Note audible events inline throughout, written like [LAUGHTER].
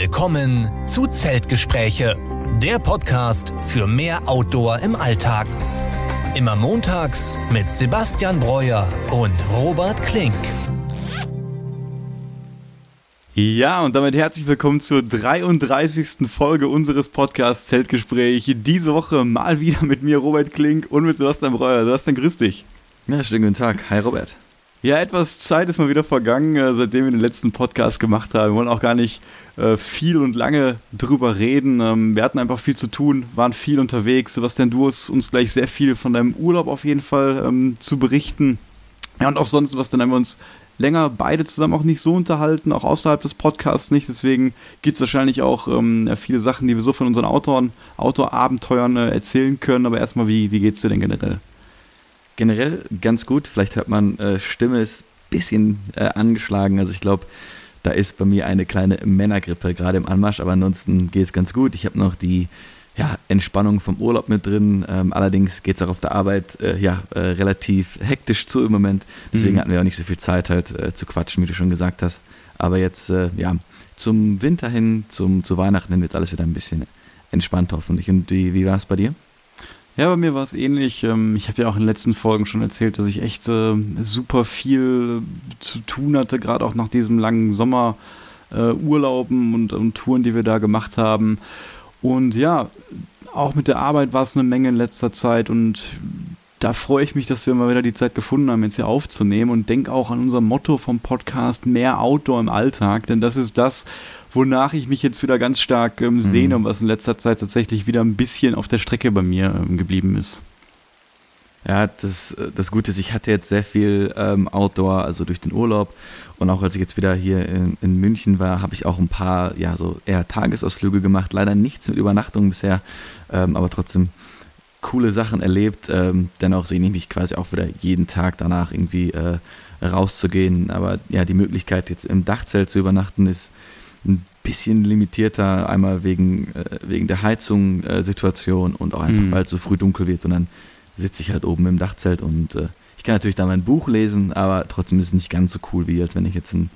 Willkommen zu Zeltgespräche, der Podcast für mehr Outdoor im Alltag. Immer montags mit Sebastian Breuer und Robert Klink. Ja, und damit herzlich willkommen zur 33. Folge unseres Podcasts Zeltgespräch. Diese Woche mal wieder mit mir, Robert Klink, und mit Sebastian Breuer. Sebastian, grüß dich. Ja, schönen guten Tag. Hi, Robert. Ja, etwas Zeit ist mal wieder vergangen, äh, seitdem wir den letzten Podcast gemacht haben. Wir wollen auch gar nicht äh, viel und lange drüber reden. Ähm, wir hatten einfach viel zu tun, waren viel unterwegs. Sebastian, du hast uns gleich sehr viel von deinem Urlaub auf jeden Fall ähm, zu berichten. Ja, und auch sonst, was dann haben wir uns länger beide zusammen auch nicht so unterhalten, auch außerhalb des Podcasts nicht. Deswegen gibt es wahrscheinlich auch ähm, viele Sachen, die wir so von unseren Autoren, Outdoor-Abenteuern äh, erzählen können. Aber erstmal, wie, wie geht es dir denn generell? generell ganz gut. Vielleicht hört man, äh, Stimme ist ein bisschen äh, angeschlagen. Also ich glaube, da ist bei mir eine kleine Männergrippe gerade im Anmarsch, aber ansonsten geht es ganz gut. Ich habe noch die ja, Entspannung vom Urlaub mit drin. Ähm, allerdings geht es auch auf der Arbeit äh, ja, äh, relativ hektisch zu im Moment. Deswegen mhm. hatten wir auch nicht so viel Zeit halt äh, zu quatschen, wie du schon gesagt hast. Aber jetzt, äh, ja, zum Winter hin, zum, zu Weihnachten hin wird alles wieder ein bisschen entspannt hoffentlich. Und wie, wie war es bei dir? Ja, bei mir war es ähnlich. Ähm, ich habe ja auch in den letzten Folgen schon erzählt, dass ich echt äh, super viel zu tun hatte, gerade auch nach diesem langen Sommerurlauben äh, und Touren, die wir da gemacht haben. Und ja, auch mit der Arbeit war es eine Menge in letzter Zeit und da freue ich mich, dass wir mal wieder die Zeit gefunden haben, jetzt hier aufzunehmen und denke auch an unser Motto vom Podcast mehr Outdoor im Alltag, denn das ist das, wonach ich mich jetzt wieder ganz stark ähm, sehne mhm. und was in letzter Zeit tatsächlich wieder ein bisschen auf der Strecke bei mir ähm, geblieben ist. Ja, das, das Gute ist, ich hatte jetzt sehr viel ähm, Outdoor, also durch den Urlaub. Und auch als ich jetzt wieder hier in, in München war, habe ich auch ein paar, ja, so eher Tagesausflüge gemacht. Leider nichts mit Übernachtung bisher, ähm, aber trotzdem coole Sachen erlebt. Ähm, dennoch sehe ich mich quasi auch wieder jeden Tag danach irgendwie äh, rauszugehen. Aber ja, die Möglichkeit jetzt im Dachzelt zu übernachten ist ein bisschen limitierter. Einmal wegen, äh, wegen der Heizungssituation äh, und auch einfach, mhm. weil es so früh dunkel wird. Und dann sitze ich halt oben im Dachzelt und äh, ich kann natürlich da mein Buch lesen, aber trotzdem ist es nicht ganz so cool, wie als wenn ich jetzt ein,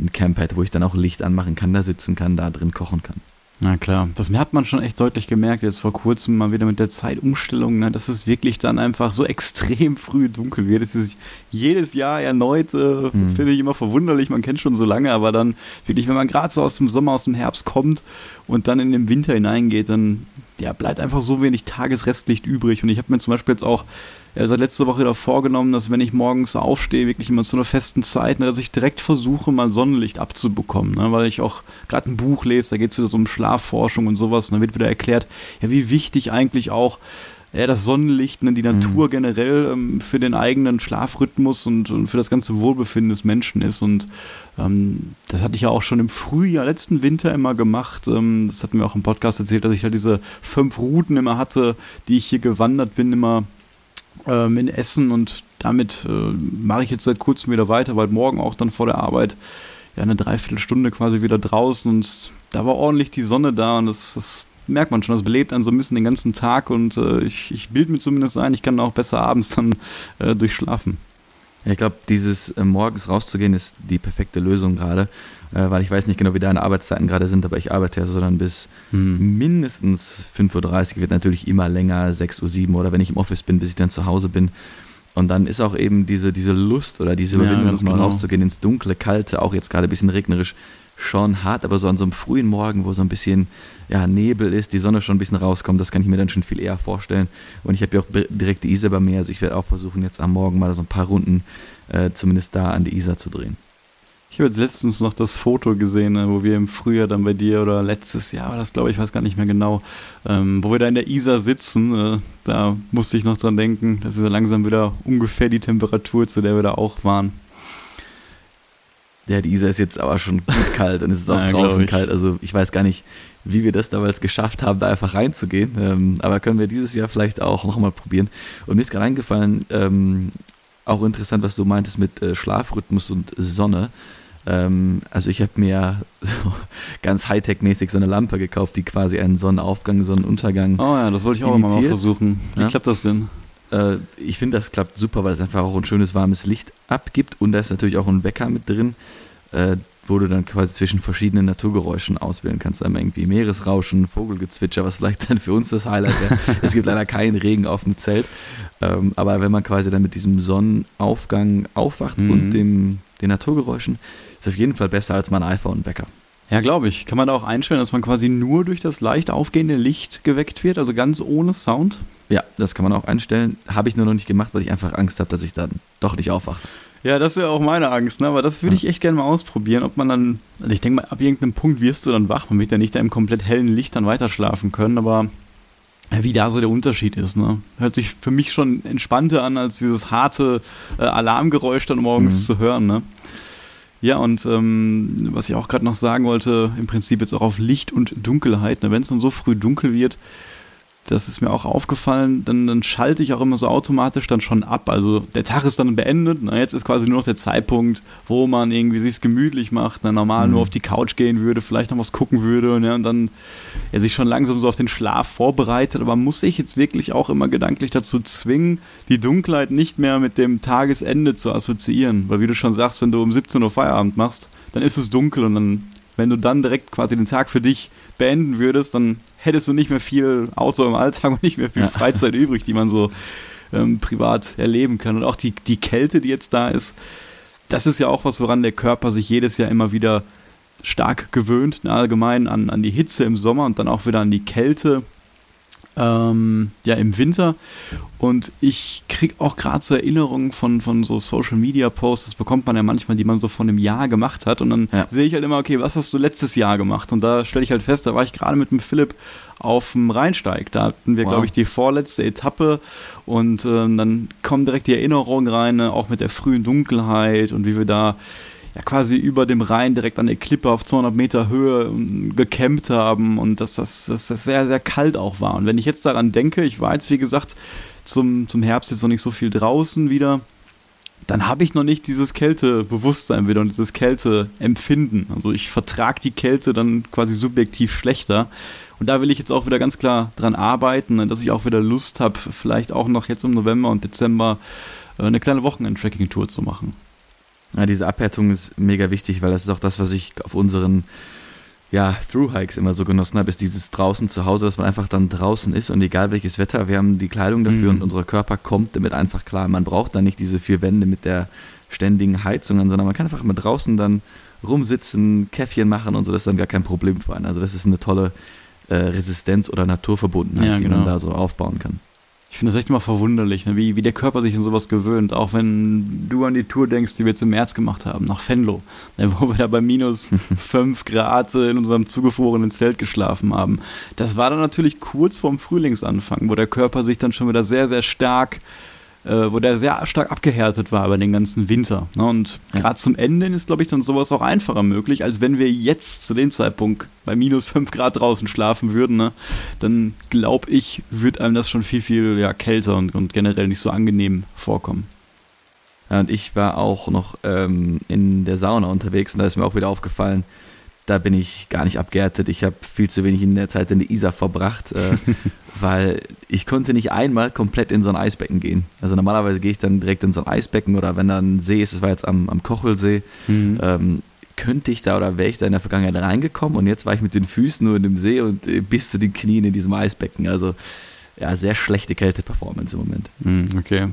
ein Camp hätte, wo ich dann auch Licht anmachen kann, da sitzen kann, da drin kochen kann. Na klar, das hat man schon echt deutlich gemerkt, jetzt vor kurzem mal wieder mit der Zeitumstellung, ne, dass es wirklich dann einfach so [LAUGHS] extrem früh dunkel wird. Es ist jedes Jahr erneut, äh, hm. finde ich immer verwunderlich, man kennt schon so lange, aber dann wirklich, wenn man gerade so aus dem Sommer, aus dem Herbst kommt und dann in den Winter hineingeht, dann ja, bleibt einfach so wenig Tagesrestlicht übrig. Und ich habe mir zum Beispiel jetzt auch ja, seit letzter Woche wieder vorgenommen, dass wenn ich morgens aufstehe, wirklich immer zu einer festen Zeit, ne, dass ich direkt versuche, mal Sonnenlicht abzubekommen. Ne, weil ich auch gerade ein Buch lese, da geht es wieder so um Schlafforschung und sowas. Und da wird wieder erklärt, ja, wie wichtig eigentlich auch ja, das Sonnenlicht, ne, die Natur mhm. generell ähm, für den eigenen Schlafrhythmus und, und, für das ganze Wohlbefinden des Menschen ist. Und ähm, das hatte ich ja auch schon im Frühjahr, letzten Winter immer gemacht. Ähm, das hatten wir auch im Podcast erzählt, dass ich halt diese fünf Routen immer hatte, die ich hier gewandert bin, immer ähm, in Essen. Und damit äh, mache ich jetzt seit kurzem wieder weiter, weil morgen auch dann vor der Arbeit ja eine Dreiviertelstunde quasi wieder draußen und da war ordentlich die Sonne da und das, das merkt man schon, das belebt einen so ein bisschen den ganzen Tag und äh, ich, ich bilde mir zumindest ein, ich kann auch besser abends dann äh, durchschlafen. Ich glaube, dieses äh, morgens rauszugehen ist die perfekte Lösung gerade, äh, weil ich weiß nicht genau, wie deine Arbeitszeiten gerade sind, aber ich arbeite ja so dann bis hm. mindestens 5.30 Uhr, wird natürlich immer länger, 6.07 Uhr oder wenn ich im Office bin, bis ich dann zu Hause bin. Und dann ist auch eben diese, diese Lust oder diese Überwindung, ja, genau. rauszugehen ins dunkle, kalte, auch jetzt gerade ein bisschen regnerisch, schon hart, aber so an so einem frühen Morgen, wo so ein bisschen ja, Nebel ist, die Sonne schon ein bisschen rauskommt, das kann ich mir dann schon viel eher vorstellen. Und ich habe ja auch direkt die Isar bei mir, also ich werde auch versuchen, jetzt am Morgen mal so ein paar Runden äh, zumindest da an die Isar zu drehen. Ich habe jetzt letztens noch das Foto gesehen, ne, wo wir im Frühjahr dann bei dir oder letztes Jahr das, glaube ich, weiß gar nicht mehr genau, ähm, wo wir da in der Isar sitzen. Äh, da musste ich noch dran denken, das ist ja langsam wieder ungefähr die Temperatur, zu der wir da auch waren. Ja, die Isar ist jetzt aber schon gut kalt und es ist auch [LAUGHS] ja, draußen kalt. Also ich weiß gar nicht, wie wir das damals geschafft haben, da einfach reinzugehen. Ähm, aber können wir dieses Jahr vielleicht auch nochmal probieren. Und mir ist gerade eingefallen, ähm, auch interessant, was du meintest mit äh, Schlafrhythmus und Sonne. Ähm, also ich habe mir [LAUGHS] so ganz Hightech-mäßig so eine Lampe gekauft, die quasi einen Sonnenaufgang, Sonnenuntergang. Oh ja, das wollte ich auch imitiert. mal versuchen. Wie ja? klappt das denn? Äh, ich finde, das klappt super, weil es einfach auch ein schönes warmes Licht abgibt und da ist natürlich auch ein Wecker mit drin. Äh, wo du dann quasi zwischen verschiedenen Naturgeräuschen auswählen kannst. Einmal irgendwie Meeresrauschen, Vogelgezwitscher, was vielleicht dann für uns das Highlight wäre. [LAUGHS] es gibt leider keinen Regen auf dem Zelt. Ähm, aber wenn man quasi dann mit diesem Sonnenaufgang aufwacht mhm. und dem, den Naturgeräuschen, ist auf jeden Fall besser als mein iPhone-Wecker. Ja, glaube ich. Kann man da auch einstellen, dass man quasi nur durch das leicht aufgehende Licht geweckt wird, also ganz ohne Sound? Ja, das kann man auch einstellen. Habe ich nur noch nicht gemacht, weil ich einfach Angst habe, dass ich dann doch nicht aufwache. Ja, das wäre auch meine Angst, ne? aber das würde ich echt gerne mal ausprobieren, ob man dann, also ich denke mal, ab irgendeinem Punkt wirst du dann wach, man wird ja nicht da im komplett hellen Licht dann weiter schlafen können, aber wie da so der Unterschied ist. Ne? Hört sich für mich schon entspannter an, als dieses harte äh, Alarmgeräusch dann morgens mhm. zu hören. Ne? Ja, und ähm, was ich auch gerade noch sagen wollte, im Prinzip jetzt auch auf Licht und Dunkelheit. Ne? Wenn es dann so früh dunkel wird, das ist mir auch aufgefallen, dann, dann schalte ich auch immer so automatisch dann schon ab. Also der Tag ist dann beendet. Na, jetzt ist quasi nur noch der Zeitpunkt, wo man irgendwie sich gemütlich macht, dann normal mhm. nur auf die Couch gehen würde, vielleicht noch was gucken würde und, ja, und dann ja, sich schon langsam so auf den Schlaf vorbereitet. Aber muss ich jetzt wirklich auch immer gedanklich dazu zwingen, die Dunkelheit nicht mehr mit dem Tagesende zu assoziieren? Weil wie du schon sagst, wenn du um 17 Uhr Feierabend machst, dann ist es dunkel und dann, wenn du dann direkt quasi den Tag für dich beenden würdest, dann hättest du nicht mehr viel Auto im Alltag und nicht mehr viel ja. Freizeit übrig, die man so ähm, privat erleben kann. Und auch die, die Kälte, die jetzt da ist, das ist ja auch was, woran der Körper sich jedes Jahr immer wieder stark gewöhnt, ne, allgemein an, an die Hitze im Sommer und dann auch wieder an die Kälte ähm, ja, im Winter. Und ich kriege auch gerade so Erinnerungen von, von so Social Media Posts, das bekommt man ja manchmal, die man so von einem Jahr gemacht hat. Und dann ja. sehe ich halt immer, okay, was hast du letztes Jahr gemacht? Und da stelle ich halt fest, da war ich gerade mit dem Philipp auf dem Rheinsteig. Da hatten wir, wow. glaube ich, die vorletzte Etappe und äh, dann kommen direkt die Erinnerungen rein, ne, auch mit der frühen Dunkelheit und wie wir da ja quasi über dem Rhein direkt an der Klippe auf 200 Meter Höhe ähm, gecampt haben und dass das, dass das sehr, sehr kalt auch war. Und wenn ich jetzt daran denke, ich war jetzt wie gesagt zum, zum Herbst jetzt noch nicht so viel draußen wieder, dann habe ich noch nicht dieses Kältebewusstsein wieder und dieses Kälteempfinden. Also ich vertrage die Kälte dann quasi subjektiv schlechter. Und da will ich jetzt auch wieder ganz klar dran arbeiten, ne, dass ich auch wieder Lust habe, vielleicht auch noch jetzt im November und Dezember äh, eine kleine Wochenend-Tracking-Tour zu machen. Ja, diese Abhärtung ist mega wichtig, weil das ist auch das, was ich auf unseren ja, Through-Hikes immer so genossen habe, ist dieses draußen zu Hause, dass man einfach dann draußen ist und egal welches Wetter, wir haben die Kleidung dafür mhm. und unser Körper kommt damit einfach klar. Man braucht dann nicht diese vier Wände mit der ständigen Heizung, sondern man kann einfach mal draußen dann rumsitzen, Käffchen machen und so, das ist dann gar kein Problem für einen. Also das ist eine tolle äh, Resistenz oder Naturverbundenheit, ja, genau. die man genau. da so aufbauen kann. Ich finde das echt immer verwunderlich, ne? wie, wie der Körper sich an sowas gewöhnt. Auch wenn du an die Tour denkst, die wir jetzt im März gemacht haben, nach Venlo, ne? wo wir da bei minus [LAUGHS] 5 Grad in unserem zugefrorenen Zelt geschlafen haben. Das war dann natürlich kurz vorm Frühlingsanfang, wo der Körper sich dann schon wieder sehr, sehr stark äh, wo der sehr stark abgehärtet war über den ganzen Winter. Ne? Und ja. gerade zum Ende ist, glaube ich, dann sowas auch einfacher möglich, als wenn wir jetzt zu dem Zeitpunkt bei minus 5 Grad draußen schlafen würden. Ne? Dann glaube ich, wird einem das schon viel, viel ja, kälter und, und generell nicht so angenehm vorkommen. Ja, und ich war auch noch ähm, in der Sauna unterwegs und da ist mir auch wieder aufgefallen, da bin ich gar nicht abgehärtet. Ich habe viel zu wenig in der Zeit in der Isar verbracht, äh, [LAUGHS] weil ich konnte nicht einmal komplett in so ein Eisbecken gehen. Also normalerweise gehe ich dann direkt in so ein Eisbecken oder wenn da ein See ist, das war jetzt am, am Kochelsee, mhm. ähm, könnte ich da oder wäre ich da in der Vergangenheit reingekommen und jetzt war ich mit den Füßen nur in dem See und äh, bis zu den Knien in diesem Eisbecken. Also ja, sehr schlechte Kälte-Performance im Moment. Mhm, okay.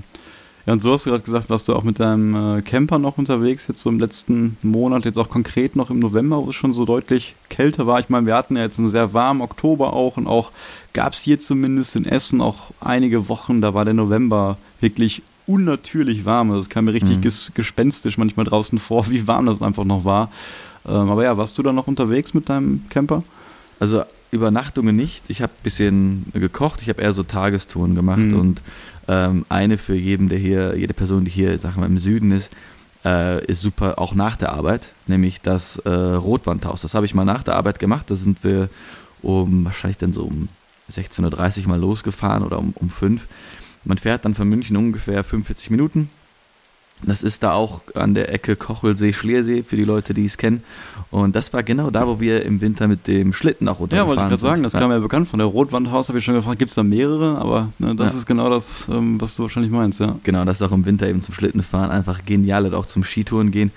Ja, und so hast du gerade gesagt, warst du auch mit deinem äh, Camper noch unterwegs, jetzt so im letzten Monat, jetzt auch konkret noch im November, wo es schon so deutlich kälter war. Ich meine, wir hatten ja jetzt einen sehr warmen Oktober auch und auch gab es hier zumindest in Essen auch einige Wochen, da war der November wirklich unnatürlich warm. Also es kam mir richtig mhm. ges gespenstisch manchmal draußen vor, [LAUGHS] wie warm das einfach noch war. Ähm, aber ja, warst du da noch unterwegs mit deinem Camper? Also Übernachtungen nicht. Ich habe ein bisschen gekocht, ich habe eher so Tagestouren gemacht mhm. und ähm, eine für jeden, der hier, jede Person, die hier, sagen wir, im Süden ist, äh, ist super auch nach der Arbeit, nämlich das äh, Rotwandhaus. Das habe ich mal nach der Arbeit gemacht. Da sind wir um wahrscheinlich dann so um 16.30 Uhr mal losgefahren oder um, um 5. Man fährt dann von München ungefähr 45 Minuten Das ist da auch an der Ecke Kochelsee-Schliersee für die Leute, die es kennen. Und das war genau da, wo wir im Winter mit dem Schlitten auch runtergefahren sind. Ja, wollte ich gerade sagen, das ja. kam ja bekannt. Von der Rotwandhaus habe ich schon gefragt, gibt es da mehrere? Aber ne, das ja. ist genau das, ähm, was du wahrscheinlich meinst, ja. Genau, das ist auch im Winter eben zum Schlittenfahren einfach genial oder auch zum Skitouren gehen.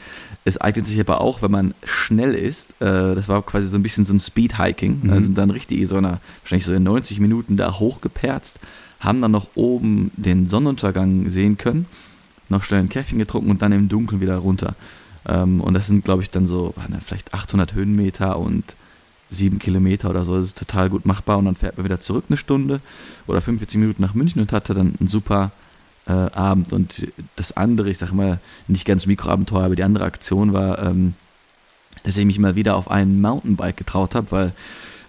Es eignet sich aber auch, wenn man schnell ist. Äh, das war quasi so ein bisschen so ein Speed-Hiking. Mhm. Da sind dann richtig so eine, wahrscheinlich so in 90 Minuten da hochgeperzt, haben dann noch oben den Sonnenuntergang sehen können, noch schnell ein Käffchen getrunken und dann im Dunkeln wieder runter. Ähm, und das sind, glaube ich, dann so ne, vielleicht 800 Höhenmeter und sieben Kilometer oder so. Das ist total gut machbar. Und dann fährt man wieder zurück eine Stunde oder 45 Minuten nach München und hatte dann einen super äh, Abend. Und das andere, ich sage mal, nicht ganz Mikroabenteuer, aber die andere Aktion war, ähm, dass ich mich mal wieder auf ein Mountainbike getraut habe, weil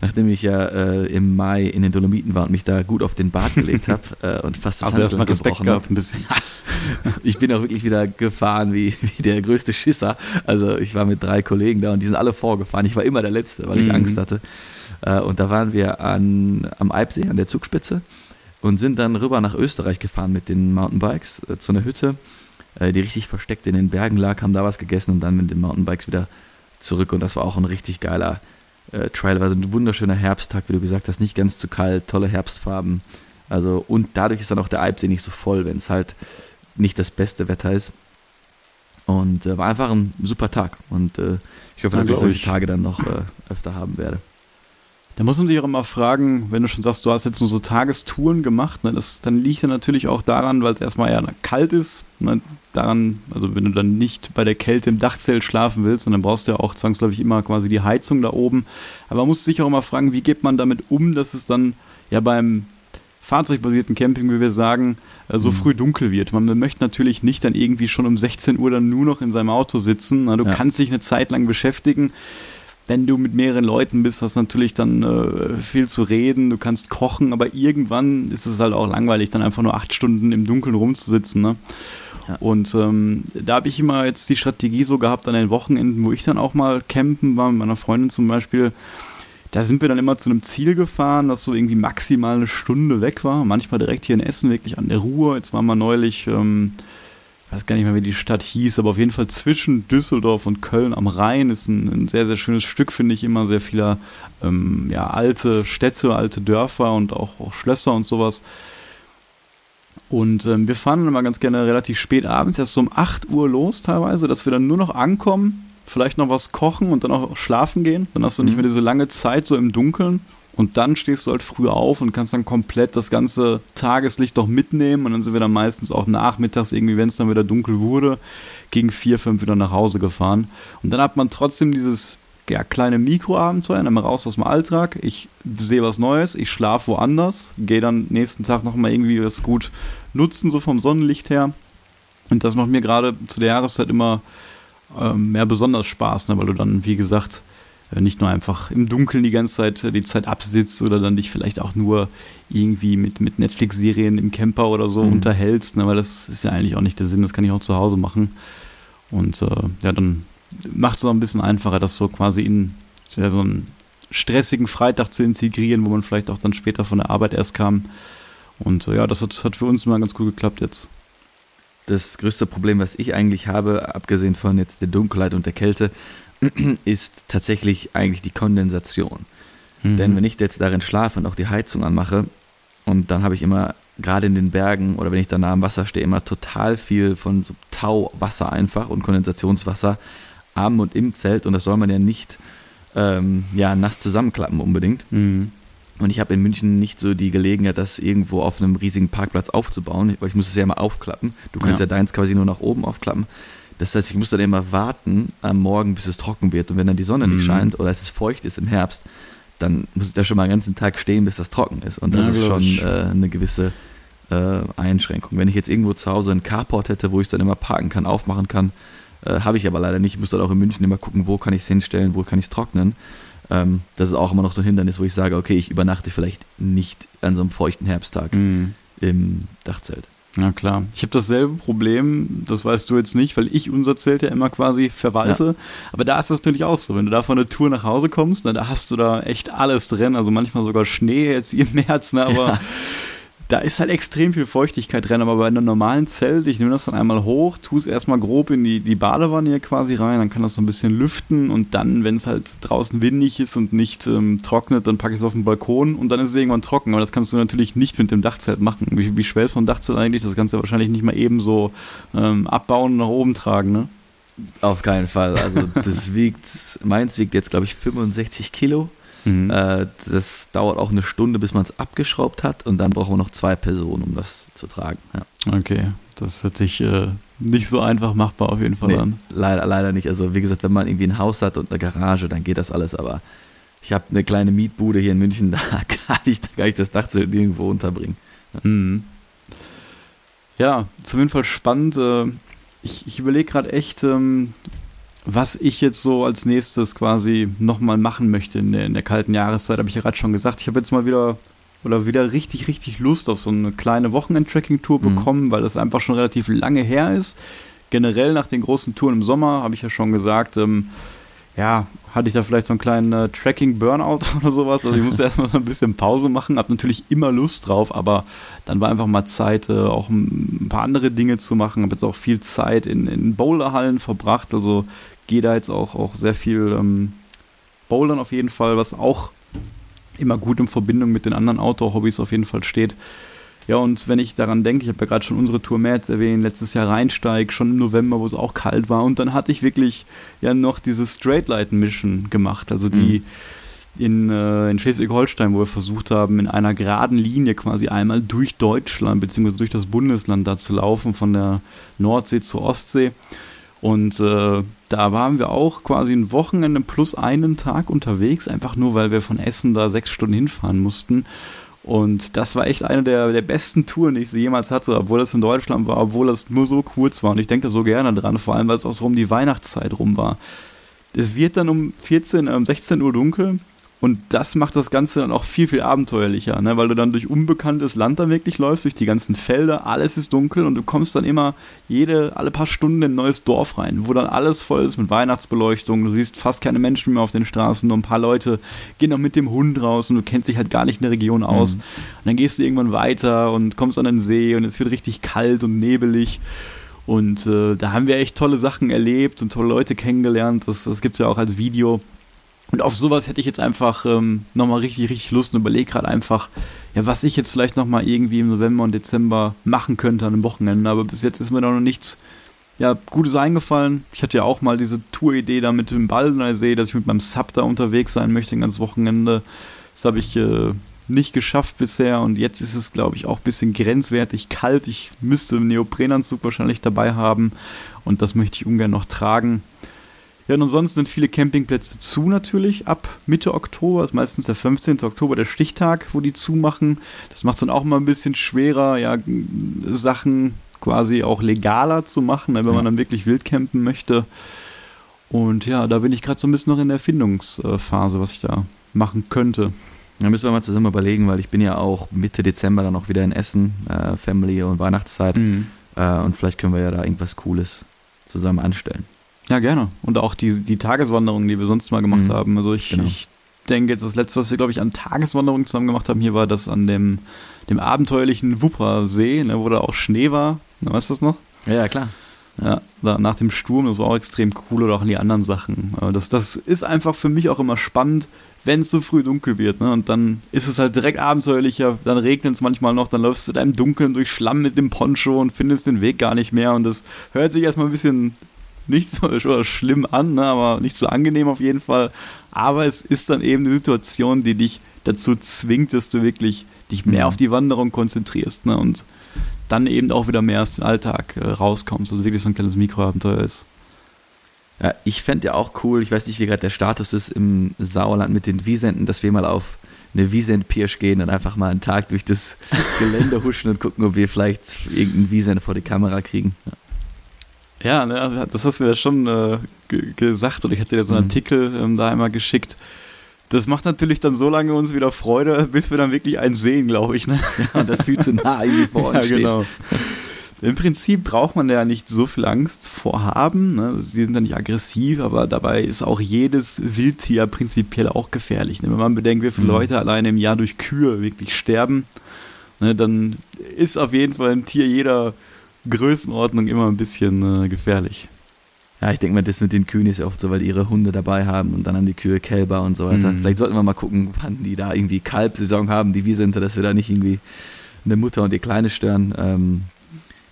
nachdem ich ja äh, im Mai in den Dolomiten war und mich da gut auf den Bart gelegt [LAUGHS] habe äh, und fast das also Handgelenk gebrochen habe. [LAUGHS] ich bin auch wirklich wieder gefahren wie, wie der größte Schisser. Also ich war mit drei Kollegen da und die sind alle vorgefahren. Ich war immer der Letzte, weil ich mhm. Angst hatte. Äh, und da waren wir an, am Eibsee, an der Zugspitze und sind dann rüber nach Österreich gefahren mit den Mountainbikes äh, zu einer Hütte, äh, die richtig versteckt in den Bergen lag, haben da was gegessen und dann mit den Mountainbikes wieder zurück. Und das war auch ein richtig geiler äh. War so ein wunderschöner Herbsttag, wie du gesagt hast, nicht ganz zu kalt, tolle Herbstfarben. Also, und dadurch ist dann auch der Alpsee nicht so voll, wenn es halt nicht das beste Wetter ist. Und äh, war einfach ein super Tag. Und äh, ich hoffe, dass ich solche Tage dann noch äh, öfter haben werde. Da muss man sich auch immer fragen, wenn du schon sagst, du hast jetzt nur so Tagestouren gemacht, ne, das, dann liegt ja natürlich auch daran, weil es erstmal ja kalt ist, ne, daran, also wenn du dann nicht bei der Kälte im Dachzelt schlafen willst, dann brauchst du ja auch zwangsläufig immer quasi die Heizung da oben. Aber man muss sich auch immer fragen, wie geht man damit um, dass es dann ja beim fahrzeugbasierten Camping, wie wir sagen, äh, so mhm. früh dunkel wird. Man möchte natürlich nicht dann irgendwie schon um 16 Uhr dann nur noch in seinem Auto sitzen. Ne, du ja. kannst dich eine Zeit lang beschäftigen wenn du mit mehreren Leuten bist, hast du natürlich dann äh, viel zu reden, du kannst kochen, aber irgendwann ist es halt auch langweilig, dann einfach nur acht Stunden im Dunkeln rumzusitzen. Ne? Ja. Und ähm, da habe ich immer jetzt die Strategie so gehabt an den Wochenenden, wo ich dann auch mal campen war, mit meiner Freundin zum Beispiel. Da sind wir dann immer zu einem Ziel gefahren, das so irgendwie maximal eine Stunde weg war. Manchmal direkt hier in Essen, wirklich an der Ruhr. Jetzt waren wir neulich ähm, ich weiß gar nicht mehr, wie die Stadt hieß, aber auf jeden Fall zwischen Düsseldorf und Köln am Rhein ist ein, ein sehr, sehr schönes Stück, finde ich immer. Sehr viele ähm, ja, alte Städte, alte Dörfer und auch, auch Schlösser und sowas. Und ähm, wir fahren immer ganz gerne relativ spät abends, erst so um 8 Uhr los teilweise, dass wir dann nur noch ankommen, vielleicht noch was kochen und dann auch schlafen gehen. Dann hast du nicht mhm. mehr diese lange Zeit so im Dunkeln und dann stehst du halt früh auf und kannst dann komplett das ganze Tageslicht doch mitnehmen. Und dann sind wir dann meistens auch nachmittags, irgendwie, wenn es dann wieder dunkel wurde, gegen vier, fünf wieder nach Hause gefahren. Und dann hat man trotzdem dieses ja, kleine Mikroabenteuer, dann mal raus aus dem Alltag. Ich sehe was Neues, ich schlafe woanders, gehe dann nächsten Tag nochmal irgendwie das gut nutzen, so vom Sonnenlicht her. Und das macht mir gerade zu der Jahreszeit immer ähm, mehr besonders Spaß, ne? weil du dann, wie gesagt, äh, nicht nur einfach im Dunkeln die ganze Zeit äh, die Zeit absitzt oder dann dich vielleicht auch nur irgendwie mit, mit Netflix-Serien im Camper oder so mhm. unterhältst, ne, weil das ist ja eigentlich auch nicht der Sinn, das kann ich auch zu Hause machen. Und äh, ja, dann macht es auch ein bisschen einfacher, das so quasi in ja, so einen stressigen Freitag zu integrieren, wo man vielleicht auch dann später von der Arbeit erst kam. Und äh, ja, das hat, hat für uns mal ganz gut geklappt jetzt. Das größte Problem, was ich eigentlich habe, abgesehen von jetzt der Dunkelheit und der Kälte, [CLEARS THROAT] ist tatsächlich eigentlich die Kondensation. Mhm. Denn wenn ich jetzt darin schlafe und auch die Heizung anmache, und dann habe ich immer, gerade in den Bergen oder wenn ich da nah am Wasser stehe, immer total viel von so Tauwasser einfach und Kondensationswasser am und im Zelt und das soll man ja nicht ähm, ja, nass zusammenklappen unbedingt. Mhm. Und ich habe in München nicht so die Gelegenheit, das irgendwo auf einem riesigen Parkplatz aufzubauen, weil ich muss es ja immer aufklappen. Du kannst ja, ja deins quasi nur nach oben aufklappen. Das heißt, ich muss dann immer warten am Morgen, bis es trocken wird. Und wenn dann die Sonne mhm. nicht scheint oder es feucht ist im Herbst, dann muss ich da schon mal den ganzen Tag stehen, bis das trocken ist. Und das ja, ist schon äh, eine gewisse äh, Einschränkung. Wenn ich jetzt irgendwo zu Hause einen Carport hätte, wo ich es dann immer parken kann, aufmachen kann, äh, habe ich aber leider nicht. Ich muss dann auch in München immer gucken, wo kann ich es hinstellen, wo kann ich es trocknen. Ähm, das ist auch immer noch so ein Hindernis, wo ich sage, okay, ich übernachte vielleicht nicht an so einem feuchten Herbsttag mhm. im Dachzelt. Na klar. Ich habe dasselbe Problem, das weißt du jetzt nicht, weil ich unser Zelt ja immer quasi verwalte. Ja. Aber da ist das natürlich auch so. Wenn du da von der Tour nach Hause kommst, na, da hast du da echt alles drin. Also manchmal sogar Schnee, jetzt wie im März, ne? aber ja. Da ist halt extrem viel Feuchtigkeit drin, aber bei einem normalen Zelt, ich nehme das dann einmal hoch, tue es erstmal grob in die, die Badewanne hier quasi rein, dann kann das so ein bisschen lüften und dann, wenn es halt draußen windig ist und nicht ähm, trocknet, dann packe ich es auf den Balkon und dann ist es irgendwann trocken. Aber das kannst du natürlich nicht mit dem Dachzelt machen. Wie, wie schwer ist so ein Dachzelt eigentlich? Das kannst du wahrscheinlich nicht mal eben so ähm, abbauen und nach oben tragen, ne? Auf keinen Fall. Also das [LAUGHS] wiegt, meins wiegt jetzt glaube ich 65 Kilo. Mhm. Äh, das dauert auch eine Stunde, bis man es abgeschraubt hat und dann brauchen wir noch zwei Personen, um das zu tragen. Ja. Okay, das hört sich äh, nicht so einfach machbar auf jeden Fall nee, an. Leider, leider nicht. Also wie gesagt, wenn man irgendwie ein Haus hat und eine Garage, dann geht das alles, aber ich habe eine kleine Mietbude hier in München, [LAUGHS] da kann ich, da kann ich das Dachzelt irgendwo unterbringen. Mhm. Ja, auf jeden Fall spannend. Äh, ich, ich überlege gerade echt, ähm, was ich jetzt so als nächstes quasi nochmal machen möchte in der, in der kalten Jahreszeit, habe ich ja gerade schon gesagt. Ich habe jetzt mal wieder oder wieder richtig, richtig Lust auf so eine kleine Wochenend-Tracking-Tour mhm. bekommen, weil das einfach schon relativ lange her ist. Generell nach den großen Touren im Sommer, habe ich ja schon gesagt, ähm, ja, hatte ich da vielleicht so einen kleinen äh, Tracking-Burnout [LAUGHS] oder sowas. Also ich musste [LAUGHS] erstmal so ein bisschen Pause machen, habe natürlich immer Lust drauf, aber dann war einfach mal Zeit, äh, auch ein paar andere Dinge zu machen. Habe jetzt auch viel Zeit in, in Bowlerhallen verbracht, also gehe da jetzt auch, auch sehr viel ähm, Bouldern auf jeden Fall, was auch immer gut in Verbindung mit den anderen Outdoor-Hobbys auf jeden Fall steht. Ja, und wenn ich daran denke, ich habe ja gerade schon unsere Tour März erwähnt, letztes Jahr Rheinsteig, schon im November, wo es auch kalt war. Und dann hatte ich wirklich ja noch diese Straight Light Mission gemacht, also die mhm. in, äh, in Schleswig-Holstein, wo wir versucht haben, in einer geraden Linie quasi einmal durch Deutschland bzw. durch das Bundesland da zu laufen, von der Nordsee zur Ostsee. Und äh, da waren wir auch quasi ein Wochenende plus einen Tag unterwegs, einfach nur, weil wir von Essen da sechs Stunden hinfahren mussten. Und das war echt eine der, der besten Touren, die ich so jemals hatte, obwohl das in Deutschland war, obwohl das nur so kurz war. Und ich denke so gerne dran, vor allem, weil es auch so um die Weihnachtszeit rum war. Es wird dann um 14, um 16 Uhr dunkel und das macht das Ganze dann auch viel, viel abenteuerlicher, ne? weil du dann durch unbekanntes Land dann wirklich läufst, durch die ganzen Felder, alles ist dunkel und du kommst dann immer jede, alle paar Stunden in ein neues Dorf rein, wo dann alles voll ist mit Weihnachtsbeleuchtung, du siehst fast keine Menschen mehr auf den Straßen, nur ein paar Leute gehen noch mit dem Hund raus und du kennst dich halt gar nicht in der Region aus. Mhm. Und dann gehst du irgendwann weiter und kommst an den See und es wird richtig kalt und nebelig. Und äh, da haben wir echt tolle Sachen erlebt und tolle Leute kennengelernt. Das, das gibt es ja auch als Video. Und auf sowas hätte ich jetzt einfach ähm, nochmal richtig, richtig Lust und überlege gerade einfach, ja, was ich jetzt vielleicht nochmal irgendwie im November und Dezember machen könnte an einem Wochenende. Aber bis jetzt ist mir da noch nichts ja, Gutes eingefallen. Ich hatte ja auch mal diese Touridee da mit dem Baldener See, dass ich mit meinem Sub da unterwegs sein möchte ein ganzes Wochenende. Das habe ich äh, nicht geschafft bisher und jetzt ist es, glaube ich, auch ein bisschen grenzwertig kalt. Ich müsste einen Neoprenanzug wahrscheinlich dabei haben und das möchte ich ungern noch tragen. Ja, und ansonsten sind viele Campingplätze zu natürlich ab Mitte Oktober, ist meistens der 15. Oktober der Stichtag, wo die zumachen. Das macht es dann auch mal ein bisschen schwerer, ja, Sachen quasi auch legaler zu machen, ne, wenn man dann wirklich wild campen möchte. Und ja, da bin ich gerade so ein bisschen noch in der Erfindungsphase, was ich da machen könnte. Da müssen wir mal zusammen überlegen, weil ich bin ja auch Mitte Dezember dann auch wieder in Essen, äh, Family und Weihnachtszeit. Mhm. Äh, und vielleicht können wir ja da irgendwas Cooles zusammen anstellen. Ja, gerne. Und auch die, die Tageswanderungen, die wir sonst mal gemacht mhm. haben. Also ich, genau. ich denke jetzt, das letzte, was wir, glaube ich, an Tageswanderungen zusammen gemacht haben, hier war das an dem, dem abenteuerlichen Wuppersee, ne, wo da auch Schnee war. Ne, weißt du das noch? Ja, klar. Ja, da, nach dem Sturm, das war auch extrem cool oder auch an die anderen Sachen. Das, das ist einfach für mich auch immer spannend, wenn es so früh dunkel wird. Ne? Und dann ist es halt direkt abenteuerlicher, dann regnet es manchmal noch, dann läufst du da im Dunkeln durch Schlamm mit dem Poncho und findest den Weg gar nicht mehr. Und das hört sich erstmal ein bisschen nicht so [LAUGHS] schlimm an, ne, aber nicht so angenehm auf jeden Fall. Aber es ist dann eben eine Situation, die dich dazu zwingt, dass du wirklich dich mehr mhm. auf die Wanderung konzentrierst ne, und dann eben auch wieder mehr aus dem Alltag äh, rauskommst. Also wirklich so ein kleines Mikroabenteuer ist. Ja, ich fände ja auch cool, ich weiß nicht, wie gerade der Status ist im Sauerland mit den Wiesenten, dass wir mal auf eine Wiesent-Pirsch gehen und einfach mal einen Tag durch das Gelände huschen und gucken, ob wir vielleicht irgendeinen Wiesent vor die Kamera kriegen. Ja. Ja, ne, das hast du ja schon äh, gesagt und ich hatte dir so einen mhm. Artikel ähm, da einmal geschickt. Das macht natürlich dann so lange uns wieder Freude, bis wir dann wirklich einen sehen, glaube ich. Ne? [LAUGHS] Ja, das viel zu nah irgendwie vor [LAUGHS] uns ja, steht. genau. Im Prinzip braucht man ja nicht so viel Angst vor haben. Ne? Sie sind ja nicht aggressiv, aber dabei ist auch jedes Wildtier prinzipiell auch gefährlich. Ne? Wenn man bedenkt, wie viele mhm. Leute alleine im Jahr durch Kühe wirklich sterben ne, dann ist auf jeden Fall ein Tier jeder Größenordnung immer ein bisschen äh, gefährlich. Ja, ich denke mal, das mit den Kühen ist oft so, weil die ihre Hunde dabei haben und dann haben die Kühe Kälber und so weiter. Mhm. Vielleicht sollten wir mal gucken, wann die da irgendwie Kalbsaison haben, die Wiesente, dass wir da nicht irgendwie eine Mutter und die Kleine stören. Ähm,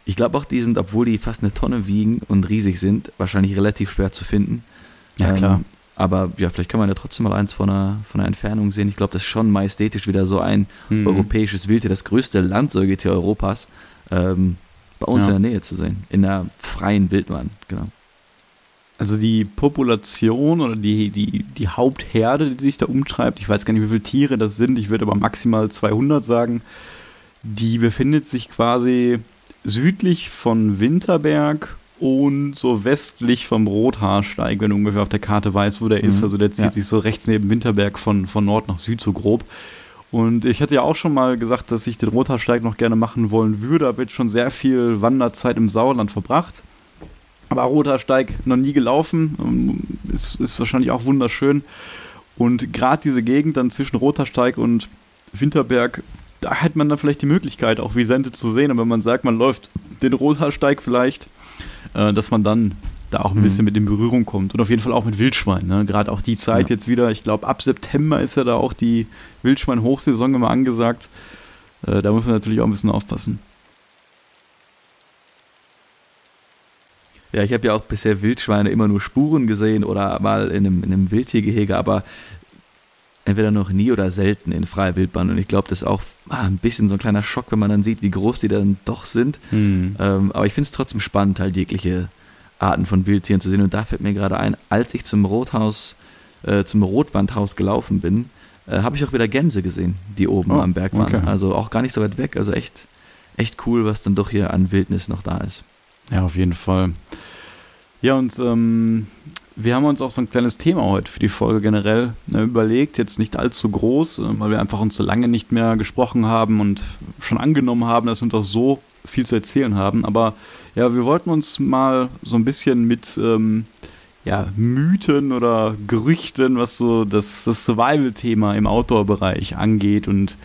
ich glaube auch, die sind, obwohl die fast eine Tonne wiegen und riesig sind, wahrscheinlich relativ schwer zu finden. Ja, klar. Ähm, aber ja, vielleicht kann man ja trotzdem mal eins von einer, von einer Entfernung sehen. Ich glaube, das ist schon majestätisch wieder so ein mhm. europäisches Wildtier, das größte Landsäugetier Europas, ähm, bei uns ja. in der Nähe zu sehen. In der freien Wildbahn, genau. Also die Population oder die, die, die Hauptherde, die sich da umtreibt, ich weiß gar nicht, wie viele Tiere das sind, ich würde aber maximal 200 sagen, die befindet sich quasi südlich von Winterberg und so westlich vom Rothaarsteig, wenn du ungefähr auf der Karte weißt, wo der mhm. ist. Also der zieht ja. sich so rechts neben Winterberg von, von Nord nach Süd so grob. Und ich hatte ja auch schon mal gesagt, dass ich den Rothaarsteig noch gerne machen wollen würde, habe jetzt schon sehr viel Wanderzeit im Sauerland verbracht. Aber Rothaarsteig noch nie gelaufen, ähm, ist, ist wahrscheinlich auch wunderschön. Und gerade diese Gegend dann zwischen Rothaarsteig und Winterberg da hat man dann vielleicht die Möglichkeit, auch Visente zu sehen. Und wenn man sagt, man läuft den Rothaarsteig vielleicht, äh, dass man dann da auch ein mhm. bisschen mit in Berührung kommt. Und auf jeden Fall auch mit Wildschwein. Ne? Gerade auch die Zeit ja. jetzt wieder, ich glaube, ab September ist ja da auch die Wildschwein-Hochsaison immer angesagt. Äh, da muss man natürlich auch ein bisschen aufpassen. Ja, ich habe ja auch bisher Wildschweine immer nur Spuren gesehen oder mal in einem, in einem Wildtiergehege, aber entweder noch nie oder selten in freier Wildbahn. Und ich glaube, das ist auch ah, ein bisschen so ein kleiner Schock, wenn man dann sieht, wie groß die dann doch sind. Mhm. Ähm, aber ich finde es trotzdem spannend, halt jegliche Arten von Wildtieren zu sehen. Und da fällt mir gerade ein, als ich zum Rothaus, äh, zum Rotwandhaus gelaufen bin, äh, habe ich auch wieder Gänse gesehen, die oben oh, am Berg waren. Okay. Also auch gar nicht so weit weg. Also echt, echt cool, was dann doch hier an Wildnis noch da ist. Ja, auf jeden Fall. Ja, und ähm, wir haben uns auch so ein kleines Thema heute für die Folge generell ne, überlegt, jetzt nicht allzu groß, äh, weil wir einfach uns so lange nicht mehr gesprochen haben und schon angenommen haben, dass wir uns auch so viel zu erzählen haben. Aber ja, wir wollten uns mal so ein bisschen mit ähm, ja, Mythen oder Gerüchten, was so das, das Survival-Thema im Outdoor-Bereich angeht und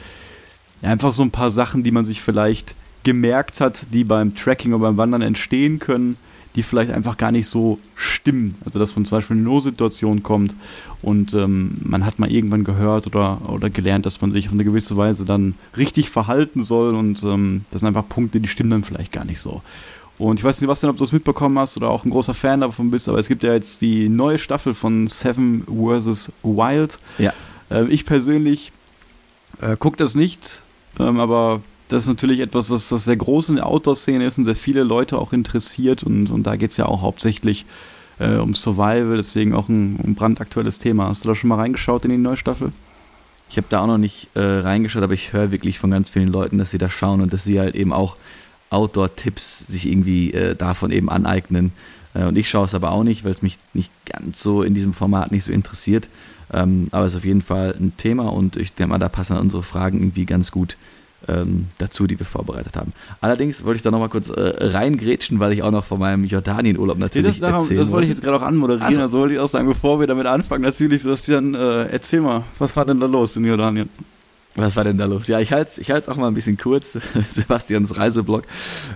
einfach so ein paar Sachen, die man sich vielleicht gemerkt hat, die beim Tracking oder beim Wandern entstehen können die vielleicht einfach gar nicht so stimmen. Also dass man zum Beispiel in eine No-Situation kommt und ähm, man hat mal irgendwann gehört oder, oder gelernt, dass man sich auf eine gewisse Weise dann richtig verhalten soll und ähm, das sind einfach Punkte, die stimmen dann vielleicht gar nicht so. Und ich weiß nicht, was denn, ob du das mitbekommen hast oder auch ein großer Fan davon bist, aber es gibt ja jetzt die neue Staffel von Seven vs. Wild. Ja. Äh, ich persönlich äh, gucke das nicht, ähm, aber das ist natürlich etwas, was, was sehr groß in der Outdoor-Szene ist und sehr viele Leute auch interessiert. Und, und da geht es ja auch hauptsächlich äh, um Survival, deswegen auch ein, ein, brandaktuelles Thema. Hast du da schon mal reingeschaut in die neue Staffel? Ich habe da auch noch nicht äh, reingeschaut, aber ich höre wirklich von ganz vielen Leuten, dass sie da schauen und dass sie halt eben auch Outdoor-Tipps sich irgendwie äh, davon eben aneignen. Äh, und ich schaue es aber auch nicht, weil es mich nicht ganz so in diesem Format nicht so interessiert. Ähm, aber es ist auf jeden Fall ein Thema und ich denke mal, da passen unsere Fragen irgendwie ganz gut ähm, dazu, die wir vorbereitet haben. Allerdings wollte ich da nochmal kurz äh, reingrätschen, weil ich auch noch von meinem Jordanien-Urlaub natürlich nee, das, darum, erzählen Das wollte ich jetzt gerade auch anmoderieren, also, also wollte ich auch sagen, bevor wir damit anfangen, natürlich, Sebastian, äh, erzähl mal, was war denn da los in Jordanien? Was war denn da los? Ja, ich halte es ich auch mal ein bisschen kurz, [LAUGHS] Sebastians Reiseblog.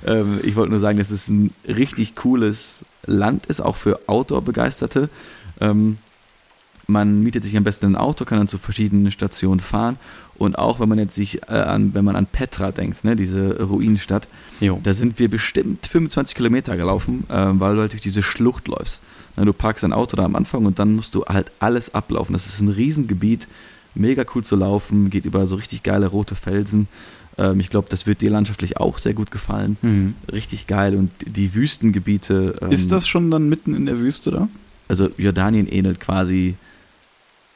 Ähm, ich wollte nur sagen, dass es ein richtig cooles Land ist, auch für Outdoor-Begeisterte. Ähm, man mietet sich am besten ein Auto, kann dann zu verschiedenen Stationen fahren und auch wenn man jetzt sich äh, an, wenn man an Petra denkt, ne, diese Ruinenstadt, jo. da sind wir bestimmt 25 Kilometer gelaufen, äh, weil du halt durch diese Schlucht läufst. Ne, du parkst dein Auto da am Anfang und dann musst du halt alles ablaufen. Das ist ein Riesengebiet, mega cool zu laufen, geht über so richtig geile rote Felsen. Ähm, ich glaube, das wird dir landschaftlich auch sehr gut gefallen. Mhm. Richtig geil und die Wüstengebiete. Ähm, ist das schon dann mitten in der Wüste da? Also Jordanien ähnelt quasi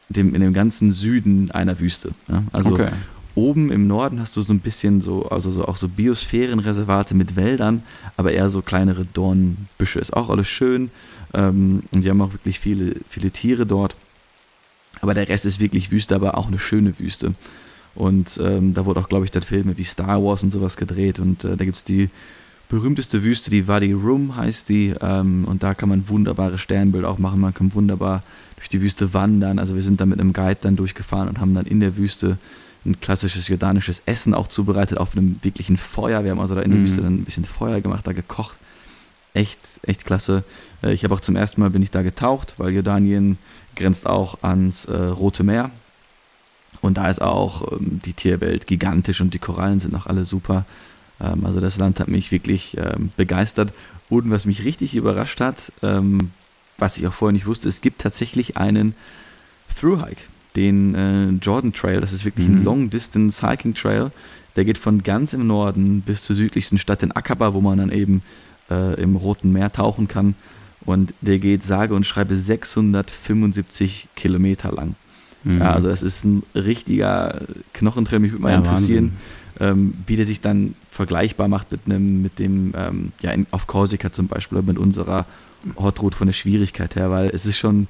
dem, in dem ganzen Süden einer Wüste. Ja? Also okay. oben im Norden hast du so ein bisschen so, also so auch so Biosphärenreservate mit Wäldern, aber eher so kleinere Dornbüsche. Ist auch alles schön. Ähm, und die haben auch wirklich viele, viele Tiere dort. Aber der Rest ist wirklich Wüste, aber auch eine schöne Wüste. Und ähm, da wurde auch, glaube ich, dann Filme wie Star Wars und sowas gedreht. Und äh, da gibt es die berühmteste Wüste, die Wadi Rum heißt die. Ähm, und da kann man wunderbare Sternbilder auch machen. Man kann wunderbar durch die Wüste wandern. Also wir sind da mit einem Guide dann durchgefahren und haben dann in der Wüste ein klassisches jordanisches Essen auch zubereitet, auf einem wirklichen Feuer. Wir haben also da in der mhm. Wüste dann ein bisschen Feuer gemacht, da gekocht. Echt, echt klasse. Äh, ich habe auch zum ersten Mal bin ich da getaucht, weil Jordanien grenzt auch ans äh, Rote Meer. Und da ist auch ähm, die Tierwelt gigantisch und die Korallen sind auch alle super. Ähm, also das Land hat mich wirklich ähm, begeistert. Und was mich richtig überrascht hat, ähm, was ich auch vorher nicht wusste, es gibt tatsächlich einen Through-Hike, den äh, Jordan Trail. Das ist wirklich mhm. ein Long-Distance-Hiking-Trail. Der geht von ganz im Norden bis zur südlichsten Stadt in Aqaba, wo man dann eben äh, im Roten Meer tauchen kann. Und der geht sage und schreibe 675 Kilometer lang. Mhm. Ja, also das ist ein richtiger Knochentrail. Mich würde mal ja, interessieren, ähm, wie der sich dann vergleichbar macht mit einem, mit dem, ähm, ja, in, auf Korsika zum Beispiel oder mit unserer Hot Route von der Schwierigkeit her, weil es ist schon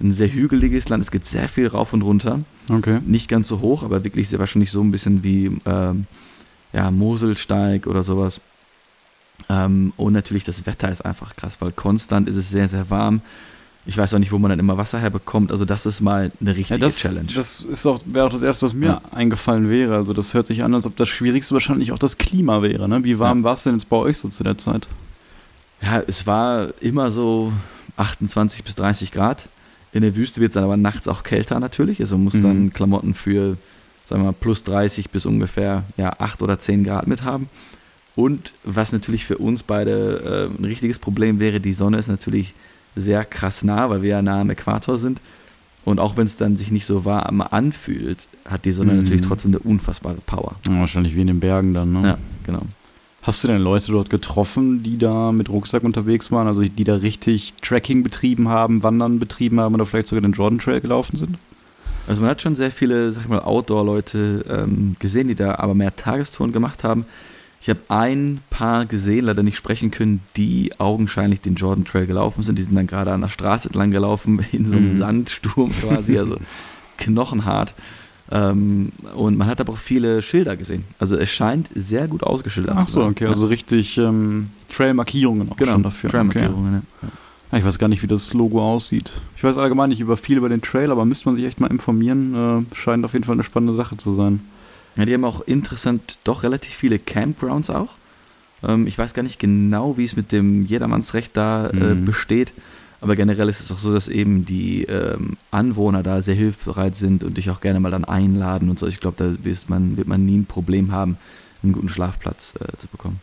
ein sehr hügeliges Land. Es geht sehr viel rauf und runter. Okay. Nicht ganz so hoch, aber wirklich sehr wahrscheinlich so ein bisschen wie ähm, ja, Moselsteig oder sowas. Ähm, und natürlich das Wetter ist einfach krass, weil konstant ist es sehr, sehr warm. Ich weiß auch nicht, wo man dann immer Wasser herbekommt. Also das ist mal eine richtige ja, das, Challenge. Das ist auch, wäre auch das Erste, was mir ja. eingefallen wäre. Also das hört sich an, als ob das Schwierigste wahrscheinlich auch das Klima wäre. Ne? Wie warm ja. war es denn jetzt bei euch so zu der Zeit? Ja, es war immer so 28 bis 30 Grad. In der Wüste wird es dann aber nachts auch kälter natürlich. Also man muss mhm. dann Klamotten für, sagen wir mal, plus 30 bis ungefähr ja, 8 oder 10 Grad mit haben. Und was natürlich für uns beide äh, ein richtiges Problem wäre, die Sonne ist natürlich sehr krass nah, weil wir ja nah am Äquator sind. Und auch wenn es dann sich nicht so warm anfühlt, hat die Sonne mhm. natürlich trotzdem eine unfassbare Power. Ja, wahrscheinlich wie in den Bergen dann, ne? Ja, genau. Hast du denn Leute dort getroffen, die da mit Rucksack unterwegs waren, also die da richtig Tracking betrieben haben, Wandern betrieben haben oder vielleicht sogar den Jordan Trail gelaufen sind? Also man hat schon sehr viele, sag ich mal, Outdoor-Leute ähm, gesehen, die da aber mehr Tagestouren gemacht haben. Ich habe ein paar gesehen, leider nicht sprechen können, die augenscheinlich den Jordan Trail gelaufen sind. Die sind dann gerade an der Straße entlang gelaufen, [LAUGHS] in so einem mhm. Sandsturm quasi, also [LAUGHS] knochenhart. Ähm, und man hat aber auch viele Schilder gesehen. Also es scheint sehr gut ausgeschildert Ach zu sein. Ach so, okay, also richtig ähm, Trail-Markierungen auch genau, schon dafür. Trail-Markierungen, okay. ja. Ich weiß gar nicht, wie das Logo aussieht. Ich weiß allgemein nicht über viel über den Trail, aber müsste man sich echt mal informieren. Äh, scheint auf jeden Fall eine spannende Sache zu sein. Ja, die haben auch interessant doch relativ viele Campgrounds auch. Ähm, ich weiß gar nicht genau, wie es mit dem Jedermannsrecht da äh, mhm. besteht. Aber generell ist es auch so, dass eben die ähm, Anwohner da sehr hilfsbereit sind und dich auch gerne mal dann einladen und so. Ich glaube, da wird man, wird man nie ein Problem haben, einen guten Schlafplatz äh, zu bekommen.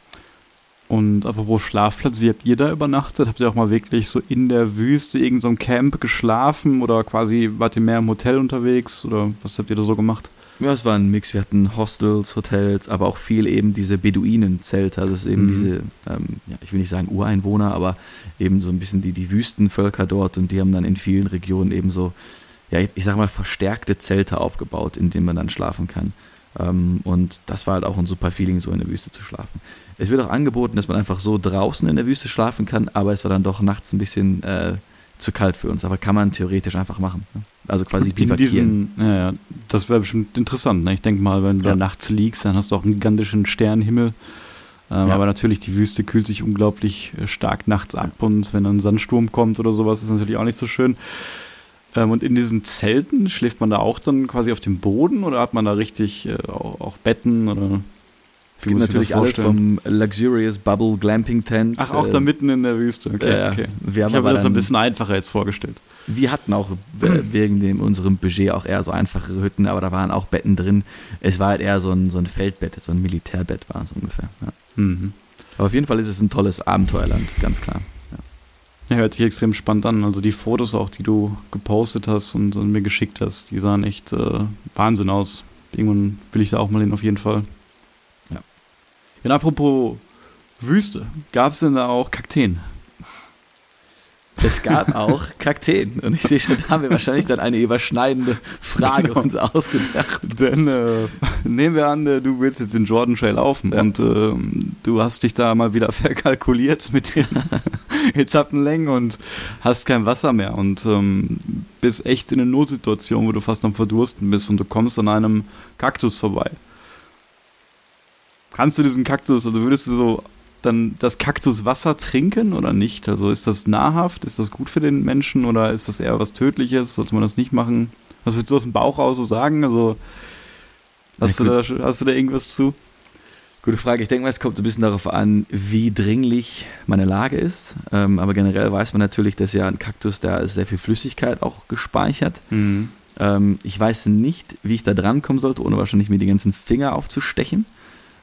Und apropos Schlafplatz, wie habt ihr da übernachtet? Habt ihr auch mal wirklich so in der Wüste irgendein so Camp geschlafen oder quasi wart ihr mehr im Hotel unterwegs oder was habt ihr da so gemacht? Ja, es war ein Mix. Wir hatten Hostels, Hotels, aber auch viel eben diese Beduinenzelte. Also es ist eben mhm. diese, ähm, ja, ich will nicht sagen Ureinwohner, aber eben so ein bisschen die, die Wüstenvölker dort und die haben dann in vielen Regionen eben so, ja, ich sag mal, verstärkte Zelte aufgebaut, in denen man dann schlafen kann. Ähm, und das war halt auch ein super Feeling, so in der Wüste zu schlafen. Es wird auch angeboten, dass man einfach so draußen in der Wüste schlafen kann, aber es war dann doch nachts ein bisschen äh, zu kalt für uns. Aber kann man theoretisch einfach machen. Ne? Also quasi bivakieren. ja, ja, das wäre bestimmt interessant. Ne? Ich denke mal, wenn du ja. da nachts liegst, dann hast du auch einen gigantischen Sternenhimmel. Ähm, ja. Aber natürlich, die Wüste kühlt sich unglaublich äh, stark nachts ab und wenn dann ein Sandsturm kommt oder sowas, ist natürlich auch nicht so schön. Ähm, und in diesen Zelten schläft man da auch dann quasi auf dem Boden oder hat man da richtig äh, auch, auch Betten oder es gibt natürlich alles vom Luxurious Bubble Glamping Tent. Ach, auch äh, da mitten in der Wüste. Okay, äh, okay. Wir haben ich habe das ein bisschen einfacher jetzt vorgestellt. Wir hatten auch [CLEARS THROAT] wegen dem, unserem Budget auch eher so einfache Hütten, aber da waren auch Betten drin. Es war halt eher so ein, so ein Feldbett, so ein Militärbett war es ungefähr. Ja. Mhm. Aber auf jeden Fall ist es ein tolles Abenteuerland, ganz klar. Ja. hört sich extrem spannend an. Also die Fotos auch, die du gepostet hast und, und mir geschickt hast, die sahen echt äh, Wahnsinn aus. Irgendwann will ich da auch mal hin, auf jeden Fall. Und apropos Wüste, gab es denn da auch Kakteen? Es gab auch Kakteen. Und ich sehe schon, da haben wir wahrscheinlich dann eine überschneidende Frage genau. uns ausgedacht. Denn äh, nehmen wir an, äh, du willst jetzt den Jordan Trail laufen ja. und äh, du hast dich da mal wieder [LAUGHS] verkalkuliert mit den [LAUGHS] Etappenlängen und hast kein Wasser mehr und ähm, bist echt in einer Notsituation, wo du fast am Verdursten bist und du kommst an einem Kaktus vorbei. Kannst du diesen Kaktus, also würdest du so dann das Kaktuswasser trinken oder nicht? Also ist das nahrhaft? Ist das gut für den Menschen oder ist das eher was Tödliches? Sollte man das nicht machen? Was würdest du aus dem Bauch raus so sagen? Also Hast, ja, du, da, hast du da irgendwas zu? Gute Frage. Ich denke mal, es kommt so ein bisschen darauf an, wie dringlich meine Lage ist. Ähm, aber generell weiß man natürlich, dass ja ein Kaktus, da ist sehr viel Flüssigkeit auch gespeichert. Mhm. Ähm, ich weiß nicht, wie ich da dran kommen sollte, ohne wahrscheinlich mir die ganzen Finger aufzustechen.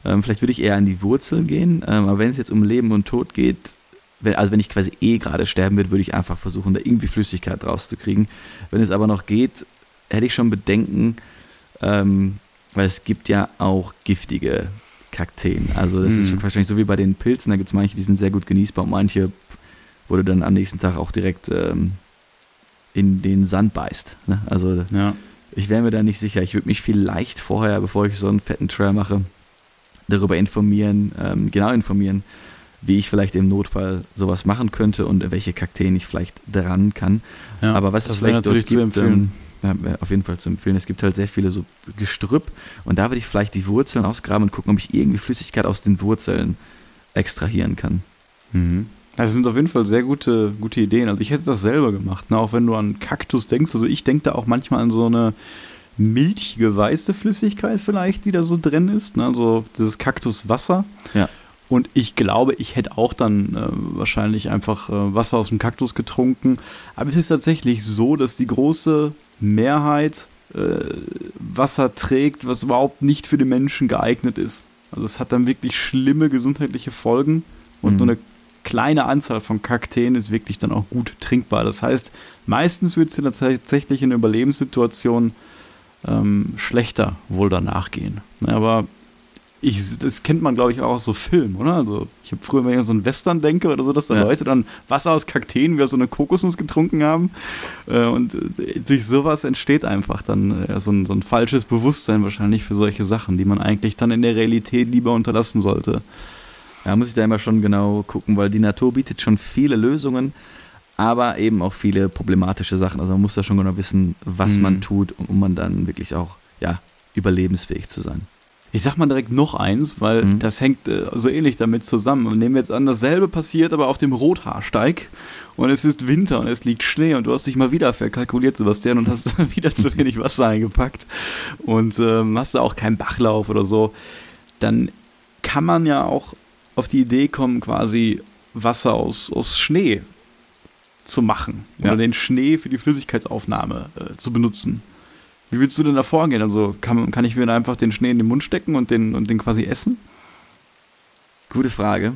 Ähm, vielleicht würde ich eher an die Wurzeln gehen. Ähm, aber wenn es jetzt um Leben und Tod geht, wenn, also wenn ich quasi eh gerade sterben würde, würde ich einfach versuchen, da irgendwie Flüssigkeit rauszukriegen. Wenn es aber noch geht, hätte ich schon Bedenken, ähm, weil es gibt ja auch giftige Kakteen. Also das mhm. ist wahrscheinlich so wie bei den Pilzen, da gibt es manche, die sind sehr gut genießbar und manche, wo du dann am nächsten Tag auch direkt ähm, in den Sand beißt. Ne? Also ja. ich wäre mir da nicht sicher. Ich würde mich vielleicht vorher, bevor ich so einen fetten Trail mache, darüber informieren, ähm, genau informieren, wie ich vielleicht im Notfall sowas machen könnte und welche Kakteen ich vielleicht dran kann. Ja, Aber was es vielleicht natürlich dort gibt, zu empfehlen. Ähm, ja, auf jeden Fall zu empfehlen. Es gibt halt sehr viele so Gestrüpp und da würde ich vielleicht die Wurzeln ausgraben und gucken, ob ich irgendwie Flüssigkeit aus den Wurzeln extrahieren kann. Mhm. Das sind auf jeden Fall sehr gute, gute Ideen. Also ich hätte das selber gemacht, ne? auch wenn du an Kaktus denkst. Also ich denke da auch manchmal an so eine milchige weiße Flüssigkeit vielleicht, die da so drin ist. Ne? Also dieses Kaktuswasser. Ja. Und ich glaube, ich hätte auch dann äh, wahrscheinlich einfach äh, Wasser aus dem Kaktus getrunken. Aber es ist tatsächlich so, dass die große Mehrheit äh, Wasser trägt, was überhaupt nicht für den Menschen geeignet ist. Also es hat dann wirklich schlimme gesundheitliche Folgen und mhm. nur eine kleine Anzahl von Kakteen ist wirklich dann auch gut trinkbar. Das heißt, meistens wird es dir tatsächlich in Überlebenssituationen ähm, schlechter wohl danach gehen. Aber ich, das kennt man, glaube ich, auch aus so Filmen, oder? Also, ich habe früher, wenn ich an so einen Western denke oder so, dass da ja. Leute dann Wasser aus Kakteen wie aus so eine Kokosnuss getrunken haben. Äh, und äh, durch sowas entsteht einfach dann äh, so, ein, so ein falsches Bewusstsein wahrscheinlich für solche Sachen, die man eigentlich dann in der Realität lieber unterlassen sollte. Da muss ich da immer schon genau gucken, weil die Natur bietet schon viele Lösungen, aber eben auch viele problematische Sachen. Also man muss da schon genau wissen, was mhm. man tut, um, man dann wirklich auch ja, überlebensfähig zu sein. Ich sag mal direkt noch eins, weil mhm. das hängt äh, so ähnlich damit zusammen. Und nehmen wir jetzt an, dasselbe passiert aber auf dem Rothaarsteig und es ist Winter und es liegt Schnee und du hast dich mal wieder verkalkuliert, Sebastian, und hast [LAUGHS] wieder zu wenig Wasser eingepackt und ähm, hast da auch keinen Bachlauf oder so. Dann kann man ja auch auf die Idee kommen, quasi Wasser aus, aus Schnee zu machen ja. oder den Schnee für die Flüssigkeitsaufnahme äh, zu benutzen. Wie willst du denn da vorgehen? Also kann, kann ich mir da einfach den Schnee in den Mund stecken und den, und den quasi essen? Gute Frage.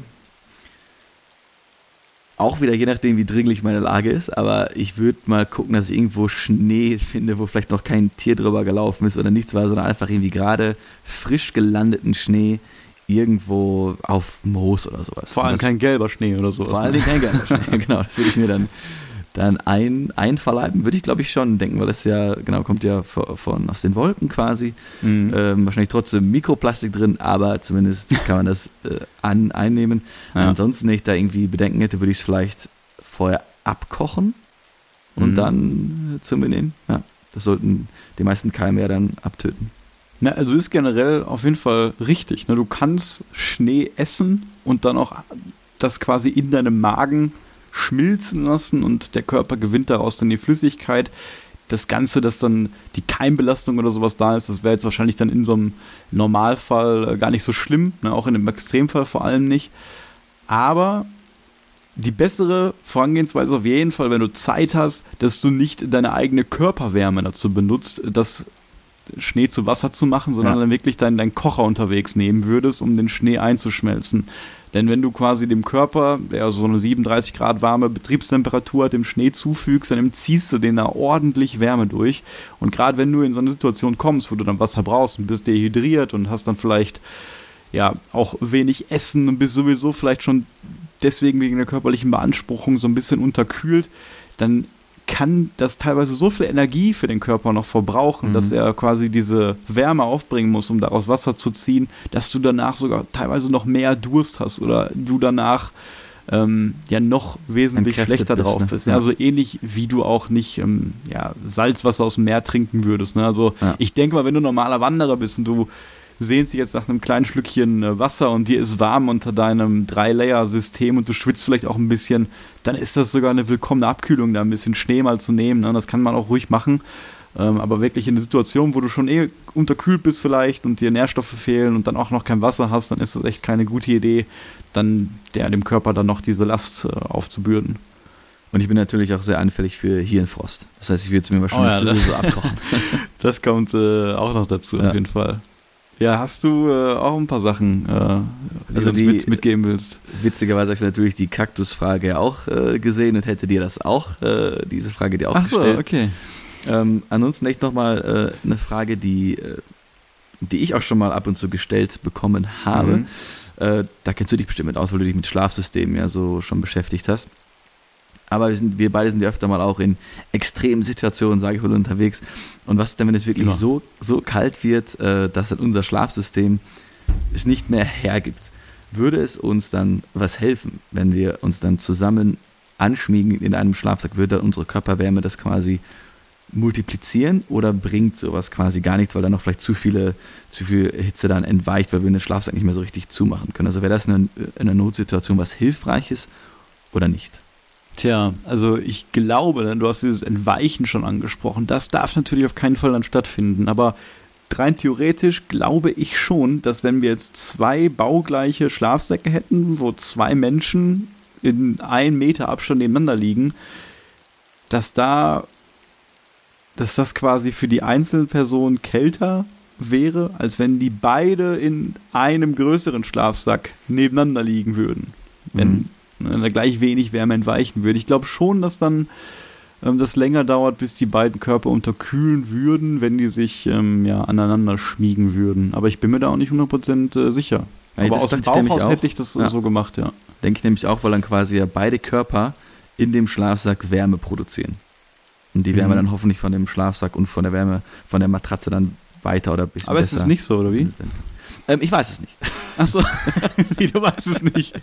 Auch wieder je nachdem, wie dringlich meine Lage ist, aber ich würde mal gucken, dass ich irgendwo Schnee finde, wo vielleicht noch kein Tier drüber gelaufen ist oder nichts war, sondern einfach irgendwie gerade frisch gelandeten Schnee irgendwo auf Moos oder sowas. Vor allem kein gelber Schnee oder sowas. Vor allem kein gelber Schnee, [LAUGHS] genau. Das würde ich mir dann dann ein, einverleiben, würde ich glaube ich schon denken, weil das ja, genau, kommt ja von, von aus den Wolken quasi. Mhm. Ähm, wahrscheinlich trotzdem Mikroplastik drin, aber zumindest kann man das äh, an, einnehmen. Ja. Ansonsten, wenn ich da irgendwie Bedenken hätte, würde ich es vielleicht vorher abkochen und mhm. dann zu mir nehmen. Ja, das sollten die meisten Keime ja dann abtöten. Na, also ist generell auf jeden Fall richtig. Ne? Du kannst Schnee essen und dann auch das quasi in deinem Magen schmilzen lassen und der Körper gewinnt daraus dann die Flüssigkeit. Das Ganze, dass dann die Keimbelastung oder sowas da ist, das wäre jetzt wahrscheinlich dann in so einem Normalfall äh, gar nicht so schlimm, ne? auch in einem Extremfall vor allem nicht. Aber die bessere Vorangehensweise auf jeden Fall, wenn du Zeit hast, dass du nicht deine eigene Körperwärme dazu benutzt, das Schnee zu Wasser zu machen, sondern ja. dann wirklich deinen, deinen Kocher unterwegs nehmen würdest, um den Schnee einzuschmelzen. Denn wenn du quasi dem Körper, der so eine 37 Grad warme Betriebstemperatur hat, dem Schnee zufügst, dann ziehst du den da ordentlich Wärme durch. Und gerade wenn du in so eine Situation kommst, wo du dann Wasser brauchst und bist dehydriert und hast dann vielleicht ja auch wenig Essen und bist sowieso vielleicht schon deswegen wegen der körperlichen Beanspruchung so ein bisschen unterkühlt, dann kann das teilweise so viel Energie für den Körper noch verbrauchen, mhm. dass er quasi diese Wärme aufbringen muss, um daraus Wasser zu ziehen, dass du danach sogar teilweise noch mehr Durst hast oder du danach ähm, ja noch wesentlich schlechter bist, drauf ne? bist. Ja. Also ähnlich wie du auch nicht ähm, ja, Salzwasser aus dem Meer trinken würdest. Ne? Also ja. ich denke mal, wenn du normaler Wanderer bist und du sehnst dich jetzt nach einem kleinen Schlückchen äh, Wasser und dir ist warm unter deinem Drei-Layer-System und du schwitzt vielleicht auch ein bisschen, dann ist das sogar eine willkommene Abkühlung, da ein bisschen Schnee mal zu nehmen. Ne? Das kann man auch ruhig machen. Ähm, aber wirklich in der Situation, wo du schon eh unterkühlt bist vielleicht und dir Nährstoffe fehlen und dann auch noch kein Wasser hast, dann ist es echt keine gute Idee, dann der, dem Körper dann noch diese Last äh, aufzubürden. Und ich bin natürlich auch sehr anfällig für Hirnfrost. Das heißt, ich würde es mir wahrscheinlich oh ja, sowieso abkochen. [LAUGHS] Das kommt äh, auch noch dazu, ja. auf jeden Fall. Ja, hast du äh, auch ein paar Sachen, äh, die also du die, mit, mitgeben willst? Witzigerweise habe ich natürlich die Kaktusfrage auch äh, gesehen und hätte dir das auch, äh, diese Frage dir auch Ach gestellt. So, okay. Ähm, ansonsten echt nochmal äh, eine Frage, die, äh, die ich auch schon mal ab und zu gestellt bekommen habe. Mhm. Äh, da kennst du dich bestimmt mit aus, weil du dich mit Schlafsystemen ja so schon beschäftigt hast. Aber wir, sind, wir beide sind ja öfter mal auch in extremen Situationen, sage ich mal, unterwegs. Und was ist denn, wenn es wirklich so, so kalt wird, äh, dass dann unser Schlafsystem es nicht mehr hergibt? Würde es uns dann was helfen, wenn wir uns dann zusammen anschmiegen in einem Schlafsack? Würde unsere Körperwärme das quasi multiplizieren oder bringt sowas quasi gar nichts, weil dann noch vielleicht zu viele, zu viel Hitze dann entweicht, weil wir den Schlafsack nicht mehr so richtig zumachen können. Also wäre das in einer Notsituation was Hilfreiches oder nicht? Tja, also ich glaube, du hast dieses Entweichen schon angesprochen. Das darf natürlich auf keinen Fall dann stattfinden. Aber rein theoretisch glaube ich schon, dass wenn wir jetzt zwei baugleiche Schlafsäcke hätten, wo zwei Menschen in einem Meter Abstand nebeneinander liegen, dass da dass das quasi für die einzelne Person kälter wäre, als wenn die beide in einem größeren Schlafsack nebeneinander liegen würden. Wenn, mhm. Wenn da gleich wenig Wärme entweichen würde. Ich glaube schon, dass dann ähm, das länger dauert, bis die beiden Körper unterkühlen würden, wenn die sich ähm, ja, aneinander schmiegen würden. Aber ich bin mir da auch nicht 100% äh, sicher. Ja, Aber aus dem Bauch aus hätte ich das ja. so gemacht, ja. Denke ich nämlich auch, weil dann quasi ja beide Körper in dem Schlafsack Wärme produzieren. Und die Wärme mhm. dann hoffentlich von dem Schlafsack und von der Wärme von der Matratze dann weiter oder ein bisschen Aber besser. ist es nicht so, oder wie? Ähm, ich weiß es nicht. Achso, wie, [LAUGHS] du weißt es nicht.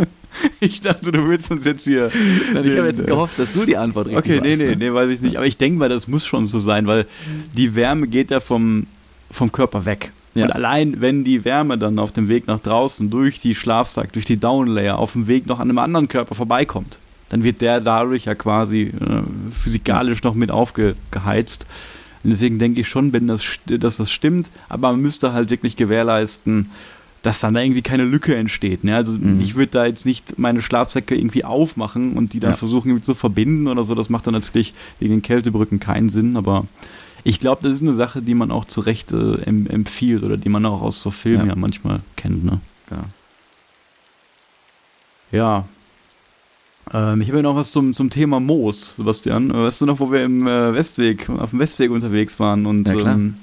[LAUGHS] ich dachte, du willst uns jetzt hier. Nein, ich habe jetzt gehofft, dass du die Antwort richtig Okay, nee, nee, ne? nee, weiß ich nicht. Aber ich denke mal, das muss schon so sein, weil die Wärme geht ja vom, vom Körper weg. Ja. Und allein, wenn die Wärme dann auf dem Weg nach draußen durch die Schlafsack, durch die Downlayer, auf dem Weg noch an einem anderen Körper vorbeikommt, dann wird der dadurch ja quasi äh, physikalisch noch mit aufgeheizt. Und deswegen denke ich schon, wenn das, dass das stimmt, aber man müsste halt wirklich gewährleisten, dass dann da irgendwie keine Lücke entsteht. Ne? Also mhm. ich würde da jetzt nicht meine Schlafsäcke irgendwie aufmachen und die dann ja. versuchen irgendwie zu verbinden oder so. Das macht dann natürlich wegen den Kältebrücken keinen Sinn, aber ich glaube, das ist eine Sache, die man auch zu Recht äh, empfiehlt oder die man auch aus so Filmen ja, ja manchmal kennt. Ne? Ja. ja, ähm, ich habe ja noch was zum, zum Thema Moos, Sebastian. Weißt du noch, wo wir im äh, Westweg, auf dem Westweg unterwegs waren und ja, ähm,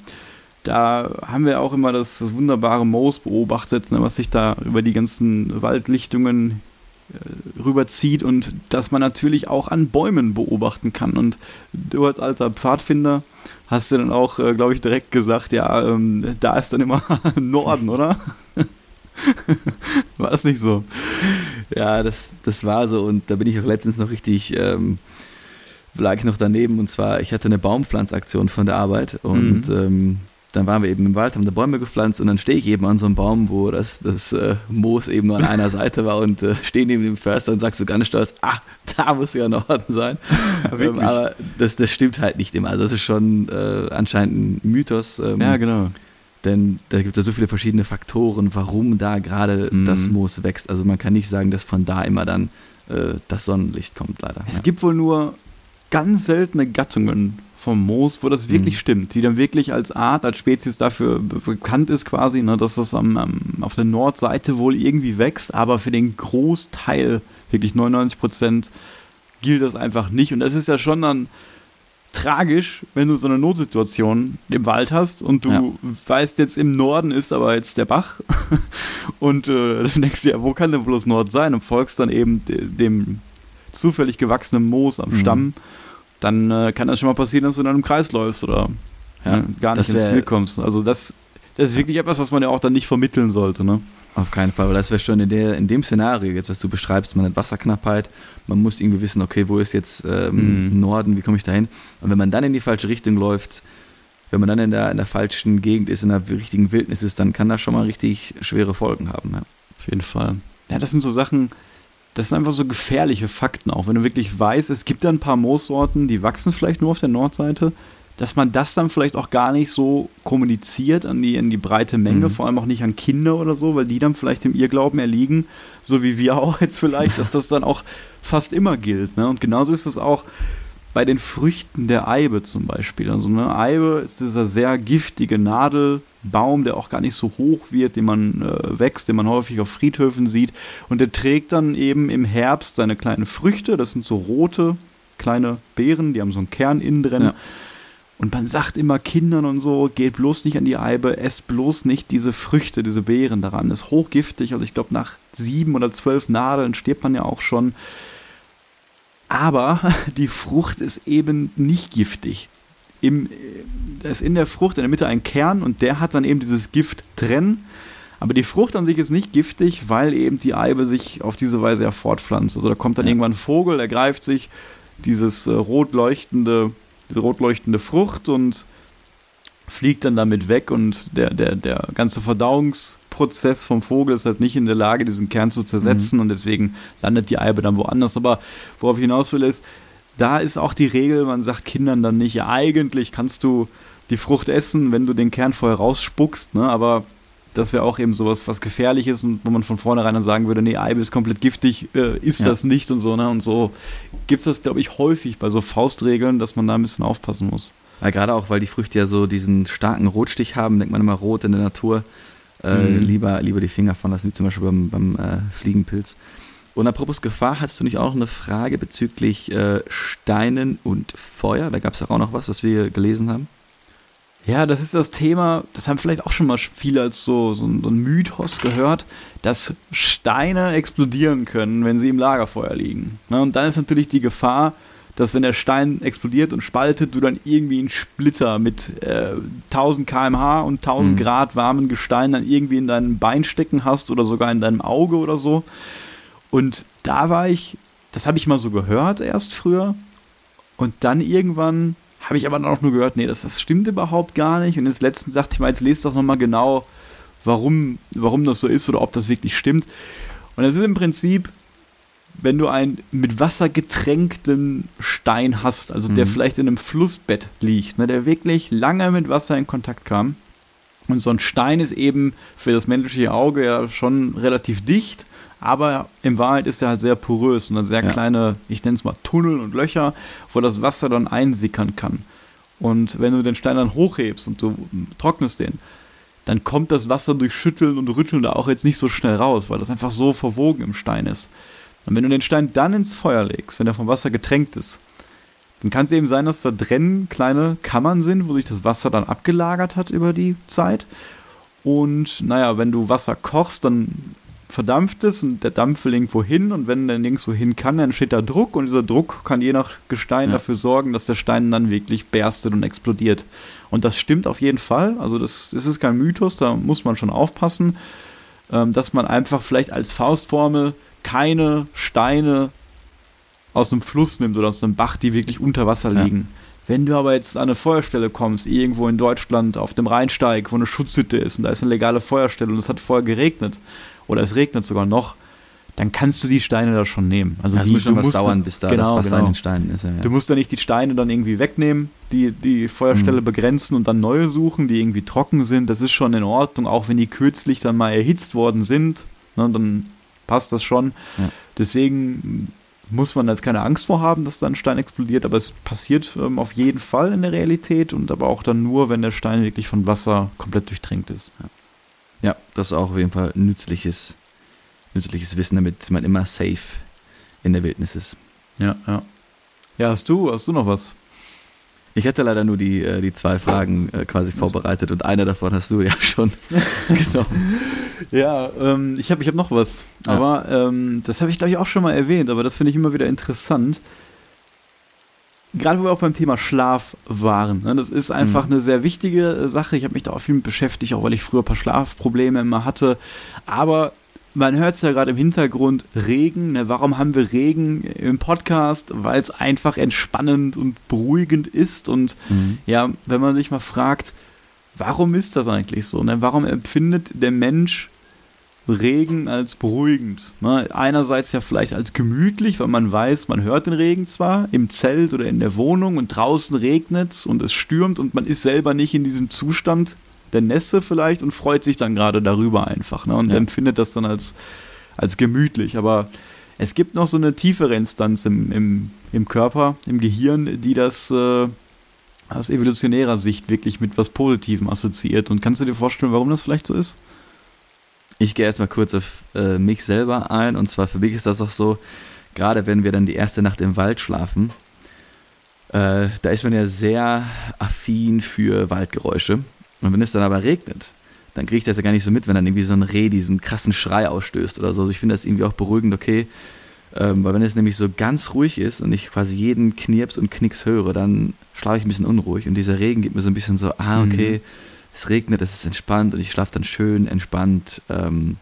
da haben wir auch immer das, das wunderbare Moos beobachtet, ne, was sich da über die ganzen Waldlichtungen äh, rüberzieht und das man natürlich auch an Bäumen beobachten kann. Und du als alter Pfadfinder hast du dann auch, äh, glaube ich, direkt gesagt, ja, ähm, da ist dann immer [LAUGHS] Norden, oder? [LAUGHS] war das nicht so? Ja, das, das war so und da bin ich auch letztens noch richtig, ähm, lag ich noch daneben und zwar, ich hatte eine Baumpflanzaktion von der Arbeit und mhm. ähm, dann waren wir eben im Wald, haben da Bäume gepflanzt und dann stehe ich eben an so einem Baum, wo das, das äh, Moos eben nur an einer Seite war und äh, stehe neben dem Förster und sagst so ganz stolz, ah, da muss ja Norden sein. [LAUGHS] ähm, aber das, das stimmt halt nicht immer. Also das ist schon äh, anscheinend ein Mythos. Ähm, ja, genau. Denn da gibt es ja so viele verschiedene Faktoren, warum da gerade mhm. das Moos wächst. Also man kann nicht sagen, dass von da immer dann äh, das Sonnenlicht kommt, leider. Es ja. gibt wohl nur ganz seltene Gattungen vom Moos, wo das wirklich mhm. stimmt, die dann wirklich als Art, als Spezies dafür bekannt ist quasi, ne, dass das am, am, auf der Nordseite wohl irgendwie wächst, aber für den Großteil, wirklich 99 Prozent, gilt das einfach nicht. Und das ist ja schon dann tragisch, wenn du so eine Notsituation im Wald hast und du ja. weißt jetzt im Norden ist aber jetzt der Bach [LAUGHS] und äh, dann denkst du ja, wo kann denn bloß Nord sein und folgst dann eben dem zufällig gewachsenen Moos am mhm. Stamm, dann äh, kann das schon mal passieren, dass du in einem Kreis läufst oder ja, äh, gar nicht ins Ziel kommst. Also das, das ist wirklich etwas, was man ja auch dann nicht vermitteln sollte, ne? Auf keinen Fall, weil das wäre schon in, der, in dem Szenario, jetzt was du beschreibst, man hat Wasserknappheit, man muss irgendwie wissen, okay, wo ist jetzt ähm, mhm. Norden, wie komme ich da hin? Und wenn man dann in die falsche Richtung läuft, wenn man dann in der, in der falschen Gegend ist, in der richtigen Wildnis ist, dann kann das schon mal richtig schwere Folgen haben. Ja. Auf jeden Fall. Ja, das sind so Sachen, das sind einfach so gefährliche Fakten auch. Wenn du wirklich weißt, es gibt da ein paar Moossorten, die wachsen vielleicht nur auf der Nordseite, dass man das dann vielleicht auch gar nicht so kommuniziert an die, an die breite Menge, mhm. vor allem auch nicht an Kinder oder so, weil die dann vielleicht im Irrglauben erliegen, so wie wir auch jetzt vielleicht, dass das dann auch fast immer gilt. Ne? Und genauso ist es auch bei den Früchten der Eibe zum Beispiel. Also eine Eibe ist dieser sehr giftige Nadelbaum, der auch gar nicht so hoch wird, den man äh, wächst, den man häufig auf Friedhöfen sieht. Und der trägt dann eben im Herbst seine kleinen Früchte. Das sind so rote kleine Beeren, die haben so einen Kern innen drin. Ja. Und man sagt immer Kindern und so, geht bloß nicht an die Eibe, esst bloß nicht diese Früchte, diese Beeren daran. Das ist hochgiftig. Also ich glaube, nach sieben oder zwölf Nadeln stirbt man ja auch schon. Aber [LAUGHS] die Frucht ist eben nicht giftig. Im, da ist in der Frucht in der Mitte ein Kern und der hat dann eben dieses Gift drin. Aber die Frucht an sich ist nicht giftig, weil eben die Eibe sich auf diese Weise ja fortpflanzt. Also da kommt dann ja. irgendwann ein Vogel, der greift sich dieses äh, rot leuchtende, diese rot leuchtende Frucht und fliegt dann damit weg und der, der, der ganze Verdauungsprozess vom Vogel ist halt nicht in der Lage, diesen Kern zu zersetzen mhm. und deswegen landet die Eibe dann woanders. Aber worauf ich hinaus will ist, da ist auch die Regel, man sagt Kindern dann nicht, ja, eigentlich kannst du die Frucht essen, wenn du den Kern vorher rausspuckst, ne? aber das wäre auch eben sowas, was gefährlich ist und wo man von vornherein dann sagen würde, nee, Eibe ist komplett giftig, äh, ist ja. das nicht und so, ne? Und so gibt es das, glaube ich, häufig bei so Faustregeln, dass man da ein bisschen aufpassen muss. Ja, gerade auch, weil die Früchte ja so diesen starken Rotstich haben, denkt man immer rot in der Natur. Äh, mhm. lieber, lieber die Finger von lassen, wie zum Beispiel beim, beim äh, Fliegenpilz. Und apropos Gefahr, hattest du nicht auch noch eine Frage bezüglich äh, Steinen und Feuer? Da gab es auch noch was, was wir gelesen haben. Ja, das ist das Thema, das haben vielleicht auch schon mal viele als so, so, ein, so ein Mythos gehört, dass Steine explodieren können, wenn sie im Lagerfeuer liegen. Ne? Und dann ist natürlich die Gefahr, dass wenn der Stein explodiert und spaltet, du dann irgendwie einen Splitter mit äh, 1000 km/h und 1000 mhm. Grad warmen Gestein dann irgendwie in deinem Bein stecken hast oder sogar in deinem Auge oder so. Und da war ich, das habe ich mal so gehört erst früher. Und dann irgendwann habe ich aber dann auch nur gehört, nee, das, das stimmt überhaupt gar nicht. Und jetzt letztens sagte ich mal, jetzt lest doch nochmal genau, warum, warum das so ist oder ob das wirklich stimmt. Und das ist im Prinzip, wenn du einen mit Wasser getränkten Stein hast, also der mhm. vielleicht in einem Flussbett liegt, ne, der wirklich lange mit Wasser in Kontakt kam. Und so ein Stein ist eben für das menschliche Auge ja schon relativ dicht, aber in Wahrheit ist er halt sehr porös und dann sehr ja. kleine, ich nenne es mal Tunnel und Löcher, wo das Wasser dann einsickern kann. Und wenn du den Stein dann hochhebst und du trocknest den, dann kommt das Wasser durch Schütteln und Rütteln da auch jetzt nicht so schnell raus, weil das einfach so verwogen im Stein ist. Und wenn du den Stein dann ins Feuer legst, wenn er vom Wasser getränkt ist, dann kann es eben sein, dass da drin kleine Kammern sind, wo sich das Wasser dann abgelagert hat über die Zeit. Und naja, wenn du Wasser kochst, dann verdampft es und der Dampf will irgendwo hin und wenn der nirgendwo hin kann, dann entsteht da Druck und dieser Druck kann je nach Gestein ja. dafür sorgen, dass der Stein dann wirklich berstet und explodiert. Und das stimmt auf jeden Fall. Also das, das ist kein Mythos, da muss man schon aufpassen, ähm, dass man einfach vielleicht als Faustformel keine Steine aus einem Fluss nimmt oder aus einem Bach, die wirklich unter Wasser liegen. Ja. Wenn du aber jetzt an eine Feuerstelle kommst, irgendwo in Deutschland auf dem Rheinsteig, wo eine Schutzhütte ist und da ist eine legale Feuerstelle und es hat vorher geregnet oder es regnet sogar noch, dann kannst du die Steine da schon nehmen. Also ja, es muss schon was dauern, bis da genau, das Wasser genau. in den Steinen ist. Ja, ja. Du musst ja nicht die Steine dann irgendwie wegnehmen, die die Feuerstelle mhm. begrenzen und dann neue suchen, die irgendwie trocken sind. Das ist schon in Ordnung, auch wenn die kürzlich dann mal erhitzt worden sind. Ne, dann passt das schon. Ja. Deswegen muss man jetzt keine Angst vor haben, dass da ein Stein explodiert, aber es passiert ähm, auf jeden Fall in der Realität und aber auch dann nur, wenn der Stein wirklich von Wasser komplett durchtränkt ist. Ja, ja das ist auch auf jeden Fall nützliches, nützliches Wissen, damit man immer safe in der Wildnis ist. Ja, ja. Ja, hast du, hast du noch was? Ich hatte leider nur die, äh, die zwei Fragen äh, quasi vorbereitet und eine davon hast du ja [LAUGHS] schon [LAUGHS] genommen. Ja, ähm, ich habe ich hab noch was. Ja. Aber ähm, das habe ich, glaube ich, auch schon mal erwähnt, aber das finde ich immer wieder interessant. Gerade wo wir auch beim Thema Schlaf waren. Ne? Das ist einfach mhm. eine sehr wichtige äh, Sache. Ich habe mich da auch viel mit beschäftigt, auch weil ich früher ein paar Schlafprobleme immer hatte. Aber man hört es ja gerade im Hintergrund, Regen. Ne? Warum haben wir Regen im Podcast? Weil es einfach entspannend und beruhigend ist. Und mhm. ja, wenn man sich mal fragt, warum ist das eigentlich so? Ne? Warum empfindet der Mensch Regen als beruhigend. Ne? Einerseits ja vielleicht als gemütlich, weil man weiß, man hört den Regen zwar im Zelt oder in der Wohnung und draußen regnet es und es stürmt und man ist selber nicht in diesem Zustand der Nässe vielleicht und freut sich dann gerade darüber einfach ne? und ja. empfindet das dann als, als gemütlich. Aber es gibt noch so eine tiefere Instanz im, im, im Körper, im Gehirn, die das äh, aus evolutionärer Sicht wirklich mit was Positivem assoziiert. Und kannst du dir vorstellen, warum das vielleicht so ist? Ich gehe erstmal kurz auf äh, mich selber ein. Und zwar für mich ist das auch so, gerade wenn wir dann die erste Nacht im Wald schlafen, äh, da ist man ja sehr affin für Waldgeräusche. Und wenn es dann aber regnet, dann kriege ich das ja gar nicht so mit, wenn dann irgendwie so ein Reh diesen krassen Schrei ausstößt oder so. Also ich finde das irgendwie auch beruhigend, okay. Ähm, weil wenn es nämlich so ganz ruhig ist und ich quasi jeden Knirps und Knicks höre, dann schlafe ich ein bisschen unruhig. Und dieser Regen gibt mir so ein bisschen so, ah, okay, mhm es regnet, es ist entspannt und ich schlafe dann schön entspannt ähm,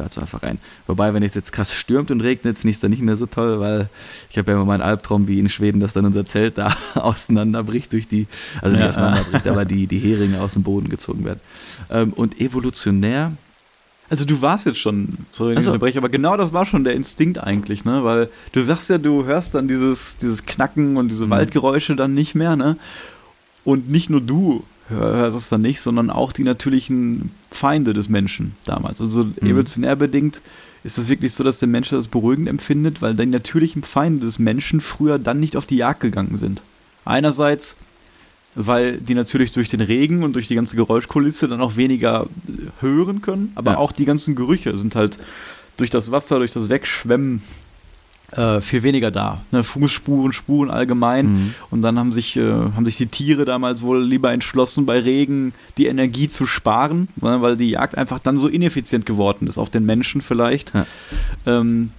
dazu einfach rein. Wobei, wenn es jetzt krass stürmt und regnet, finde ich es dann nicht mehr so toll, weil ich habe ja immer meinen Albtraum wie in Schweden, dass dann unser Zelt da [LAUGHS] auseinanderbricht durch die, also nicht ja. auseinanderbricht, aber die, die Heringe aus dem Boden gezogen werden. Ähm, und evolutionär also du warst jetzt schon, sorry, also, aber genau das war schon der Instinkt eigentlich, ne? Weil du sagst ja, du hörst dann dieses, dieses Knacken und diese mhm. Waldgeräusche dann nicht mehr, ne? Und nicht nur du hörst es dann nicht, sondern auch die natürlichen Feinde des Menschen damals. Also mhm. evolutionär bedingt ist das wirklich so, dass der Mensch das beruhigend empfindet, weil die natürlichen Feinde des Menschen früher dann nicht auf die Jagd gegangen sind. Einerseits, weil die natürlich durch den Regen und durch die ganze Geräuschkulisse dann auch weniger hören können, aber ja. auch die ganzen Gerüche sind halt durch das Wasser, durch das Wegschwemmen äh, viel weniger da. Ne? Fußspuren, Spuren allgemein. Mhm. Und dann haben sich, äh, haben sich die Tiere damals wohl lieber entschlossen, bei Regen die Energie zu sparen, weil die Jagd einfach dann so ineffizient geworden ist, auf den Menschen vielleicht. Ja. Ähm,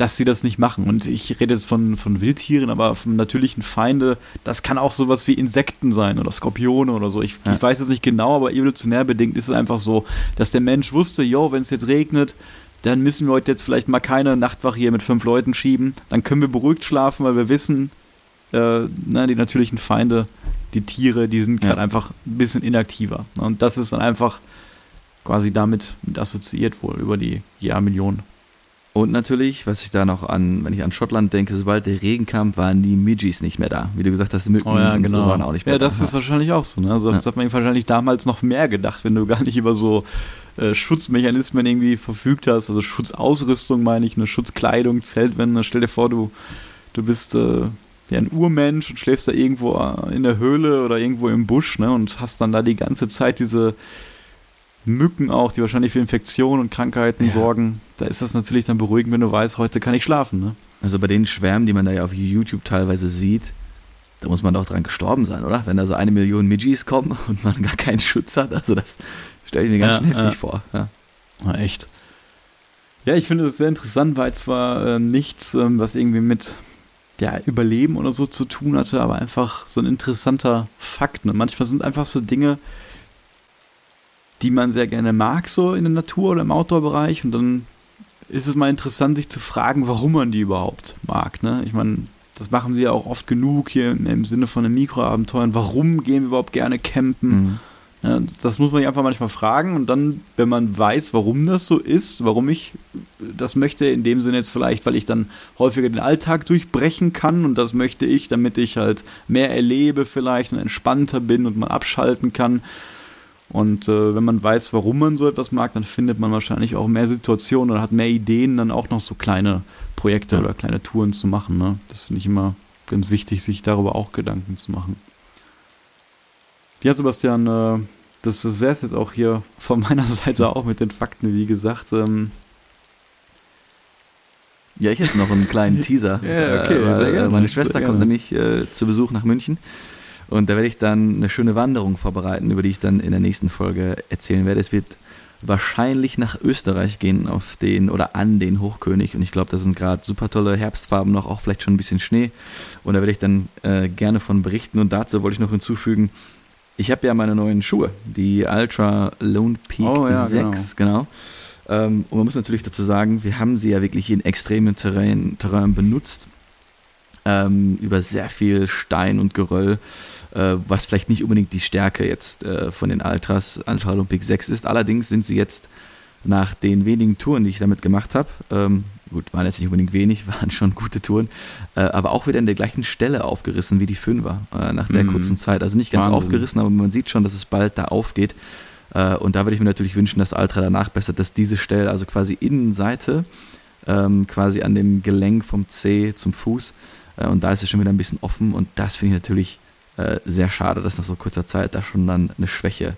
dass sie das nicht machen. Und ich rede jetzt von, von Wildtieren, aber von natürlichen Feinde, das kann auch sowas wie Insekten sein oder Skorpione oder so. Ich, ja. ich weiß es nicht genau, aber evolutionär bedingt ist es einfach so, dass der Mensch wusste, jo, wenn es jetzt regnet, dann müssen wir heute jetzt vielleicht mal keine Nachtwache hier mit fünf Leuten schieben. Dann können wir beruhigt schlafen, weil wir wissen, äh, na, die natürlichen Feinde, die Tiere, die sind gerade ja. einfach ein bisschen inaktiver. Und das ist dann einfach quasi damit mit assoziiert wohl über die Jahrmillionen. Und natürlich, was ich da noch an, wenn ich an Schottland denke, sobald der Regen kam, waren die Midgies nicht mehr da. Wie du gesagt hast, die Mücken oh ja, genau. so waren auch nicht mehr ja, da. Ja, das ist wahrscheinlich auch so. Ne? Also, das ja. hat man wahrscheinlich damals noch mehr gedacht, wenn du gar nicht über so äh, Schutzmechanismen irgendwie verfügt hast. Also Schutzausrüstung meine ich, eine Schutzkleidung, Zeltwände. Stell dir vor, du, du bist äh, ja, ein Urmensch und schläfst da irgendwo äh, in der Höhle oder irgendwo im Busch ne? und hast dann da die ganze Zeit diese Mücken auch, die wahrscheinlich für Infektionen und Krankheiten ja. sorgen. Da ist das natürlich dann beruhigend, wenn du weißt, heute kann ich schlafen. Ne? Also bei den Schwärmen, die man da ja auf YouTube teilweise sieht, da muss man doch dran gestorben sein, oder? Wenn da so eine Million Midgies kommen [LAUGHS] und man gar keinen Schutz hat. Also das stelle ich mir ganz ja, schön heftig ja. vor. Ja. Na, echt. Ja, ich finde das sehr interessant, weil zwar äh, nichts, ähm, was irgendwie mit ja, Überleben oder so zu tun hatte, aber einfach so ein interessanter Fakt. Ne? Manchmal sind einfach so Dinge, die man sehr gerne mag, so in der Natur oder im Outdoor-Bereich. Und dann ist es mal interessant, sich zu fragen, warum man die überhaupt mag. Ne? Ich meine, das machen sie ja auch oft genug hier im Sinne von den Mikroabenteuern. Warum gehen wir überhaupt gerne campen? Mhm. Ja, das muss man sich einfach manchmal fragen und dann, wenn man weiß, warum das so ist, warum ich das möchte, in dem Sinne jetzt vielleicht, weil ich dann häufiger den Alltag durchbrechen kann und das möchte ich, damit ich halt mehr erlebe vielleicht und entspannter bin und mal abschalten kann und äh, wenn man weiß, warum man so etwas mag, dann findet man wahrscheinlich auch mehr Situationen oder hat mehr Ideen, dann auch noch so kleine Projekte ja. oder kleine Touren zu machen. Ne? Das finde ich immer ganz wichtig, sich darüber auch Gedanken zu machen. Ja, Sebastian, äh, das, das wäre es jetzt auch hier von [LAUGHS] meiner Seite auch mit den Fakten, wie gesagt. Ähm, ja, ich hätte noch einen kleinen [LAUGHS] Teaser. ja, okay, äh, sehr gerne. Meine Schwester kommt nämlich äh, zu Besuch nach München. Und da werde ich dann eine schöne Wanderung vorbereiten, über die ich dann in der nächsten Folge erzählen werde. Es wird wahrscheinlich nach Österreich gehen auf den oder an den Hochkönig und ich glaube, da sind gerade super tolle Herbstfarben noch, auch vielleicht schon ein bisschen Schnee und da werde ich dann äh, gerne von berichten und dazu wollte ich noch hinzufügen, ich habe ja meine neuen Schuhe, die Ultra Lone Peak oh, ja, 6, genau. genau. Ähm, und man muss natürlich dazu sagen, wir haben sie ja wirklich in extremen Terrain, Terrain benutzt, ähm, über sehr viel Stein und Geröll was vielleicht nicht unbedingt die Stärke jetzt äh, von den Ultras, Ultra Olympic 6 ist. Allerdings sind sie jetzt nach den wenigen Touren, die ich damit gemacht habe, ähm, gut, waren jetzt nicht unbedingt wenig, [LAUGHS] waren schon gute Touren, äh, aber auch wieder in der gleichen Stelle aufgerissen wie die Fünfer äh, nach der mhm. kurzen Zeit. Also nicht ganz Wahnsinn. aufgerissen, aber man sieht schon, dass es bald da aufgeht. Äh, und da würde ich mir natürlich wünschen, dass Altra danach bessert, dass diese Stelle, also quasi Innenseite, ähm, quasi an dem Gelenk vom C zum Fuß, äh, und da ist es schon wieder ein bisschen offen und das finde ich natürlich äh, sehr schade, dass nach so kurzer Zeit da schon dann eine Schwäche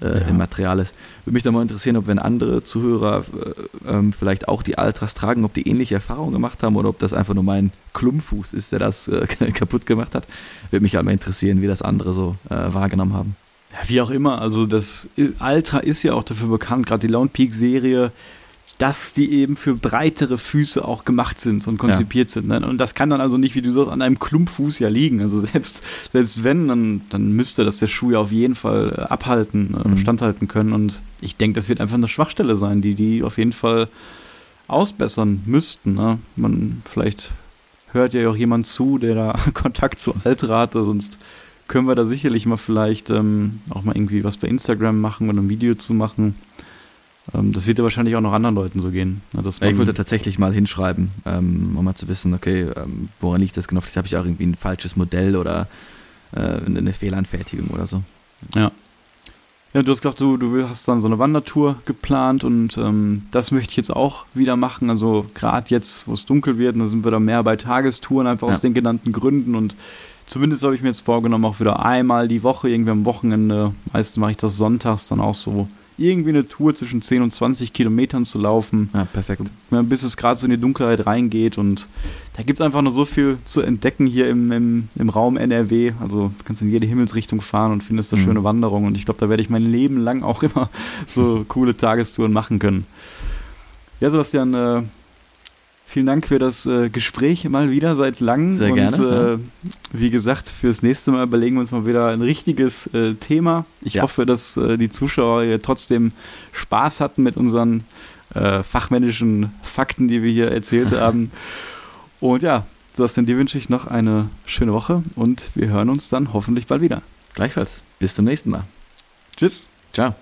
äh, ja. im Material ist. Würde mich da mal interessieren, ob wenn andere Zuhörer äh, ähm, vielleicht auch die Altras tragen, ob die ähnliche Erfahrungen gemacht haben oder ob das einfach nur mein Klumpfuß ist, der das äh, [LAUGHS] kaputt gemacht hat. Würde mich halt mal interessieren, wie das andere so äh, wahrgenommen haben. Ja, wie auch immer, also das Altra ist ja auch dafür bekannt, gerade die Lone Peak Serie dass die eben für breitere Füße auch gemacht sind und konzipiert ja. sind. Ne? Und das kann dann also nicht, wie du sagst, an einem Klumpfuß ja liegen. Also selbst, selbst wenn, dann, dann müsste das der Schuh ja auf jeden Fall äh, abhalten, äh, mhm. standhalten können. Und ich denke, das wird einfach eine Schwachstelle sein, die die auf jeden Fall ausbessern müssten. Ne? Man, vielleicht hört ja auch jemand zu, der da [LAUGHS] Kontakt zu Altra hatte, sonst können wir da sicherlich mal vielleicht ähm, auch mal irgendwie was bei Instagram machen oder ein Video zu machen das wird ja wahrscheinlich auch noch anderen Leuten so gehen. Ich wollte tatsächlich mal hinschreiben, ähm, um mal zu wissen, okay, ähm, woran liegt das genau? Vielleicht habe ich auch irgendwie ein falsches Modell oder äh, eine Fehlanfertigung oder so. Ja. Ja, du hast gesagt, du, du hast dann so eine Wandertour geplant und ähm, das möchte ich jetzt auch wieder machen. Also gerade jetzt, wo es dunkel wird, da sind wir da mehr bei Tagestouren, einfach ja. aus den genannten Gründen und zumindest habe ich mir jetzt vorgenommen, auch wieder einmal die Woche, irgendwie am Wochenende, meistens mache ich das sonntags dann auch so irgendwie eine Tour zwischen 10 und 20 Kilometern zu laufen. Ja, perfekt. Bis es gerade so in die Dunkelheit reingeht. Und da gibt es einfach noch so viel zu entdecken hier im, im, im Raum NRW. Also du kannst in jede Himmelsrichtung fahren und findest da mhm. schöne Wanderungen. Und ich glaube, da werde ich mein Leben lang auch [LAUGHS] immer so coole Tagestouren machen können. Ja, Sebastian, äh, Vielen Dank für das äh, Gespräch mal wieder seit langem. Sehr und, gerne. Äh. Wie gesagt, fürs nächste Mal überlegen wir uns mal wieder ein richtiges äh, Thema. Ich ja. hoffe, dass äh, die Zuschauer hier trotzdem Spaß hatten mit unseren äh, fachmännischen Fakten, die wir hier erzählt [LAUGHS] haben. Und ja, Sebastian, dir wünsche ich noch eine schöne Woche und wir hören uns dann hoffentlich bald wieder. Gleichfalls. Bis zum nächsten Mal. Tschüss. Ciao.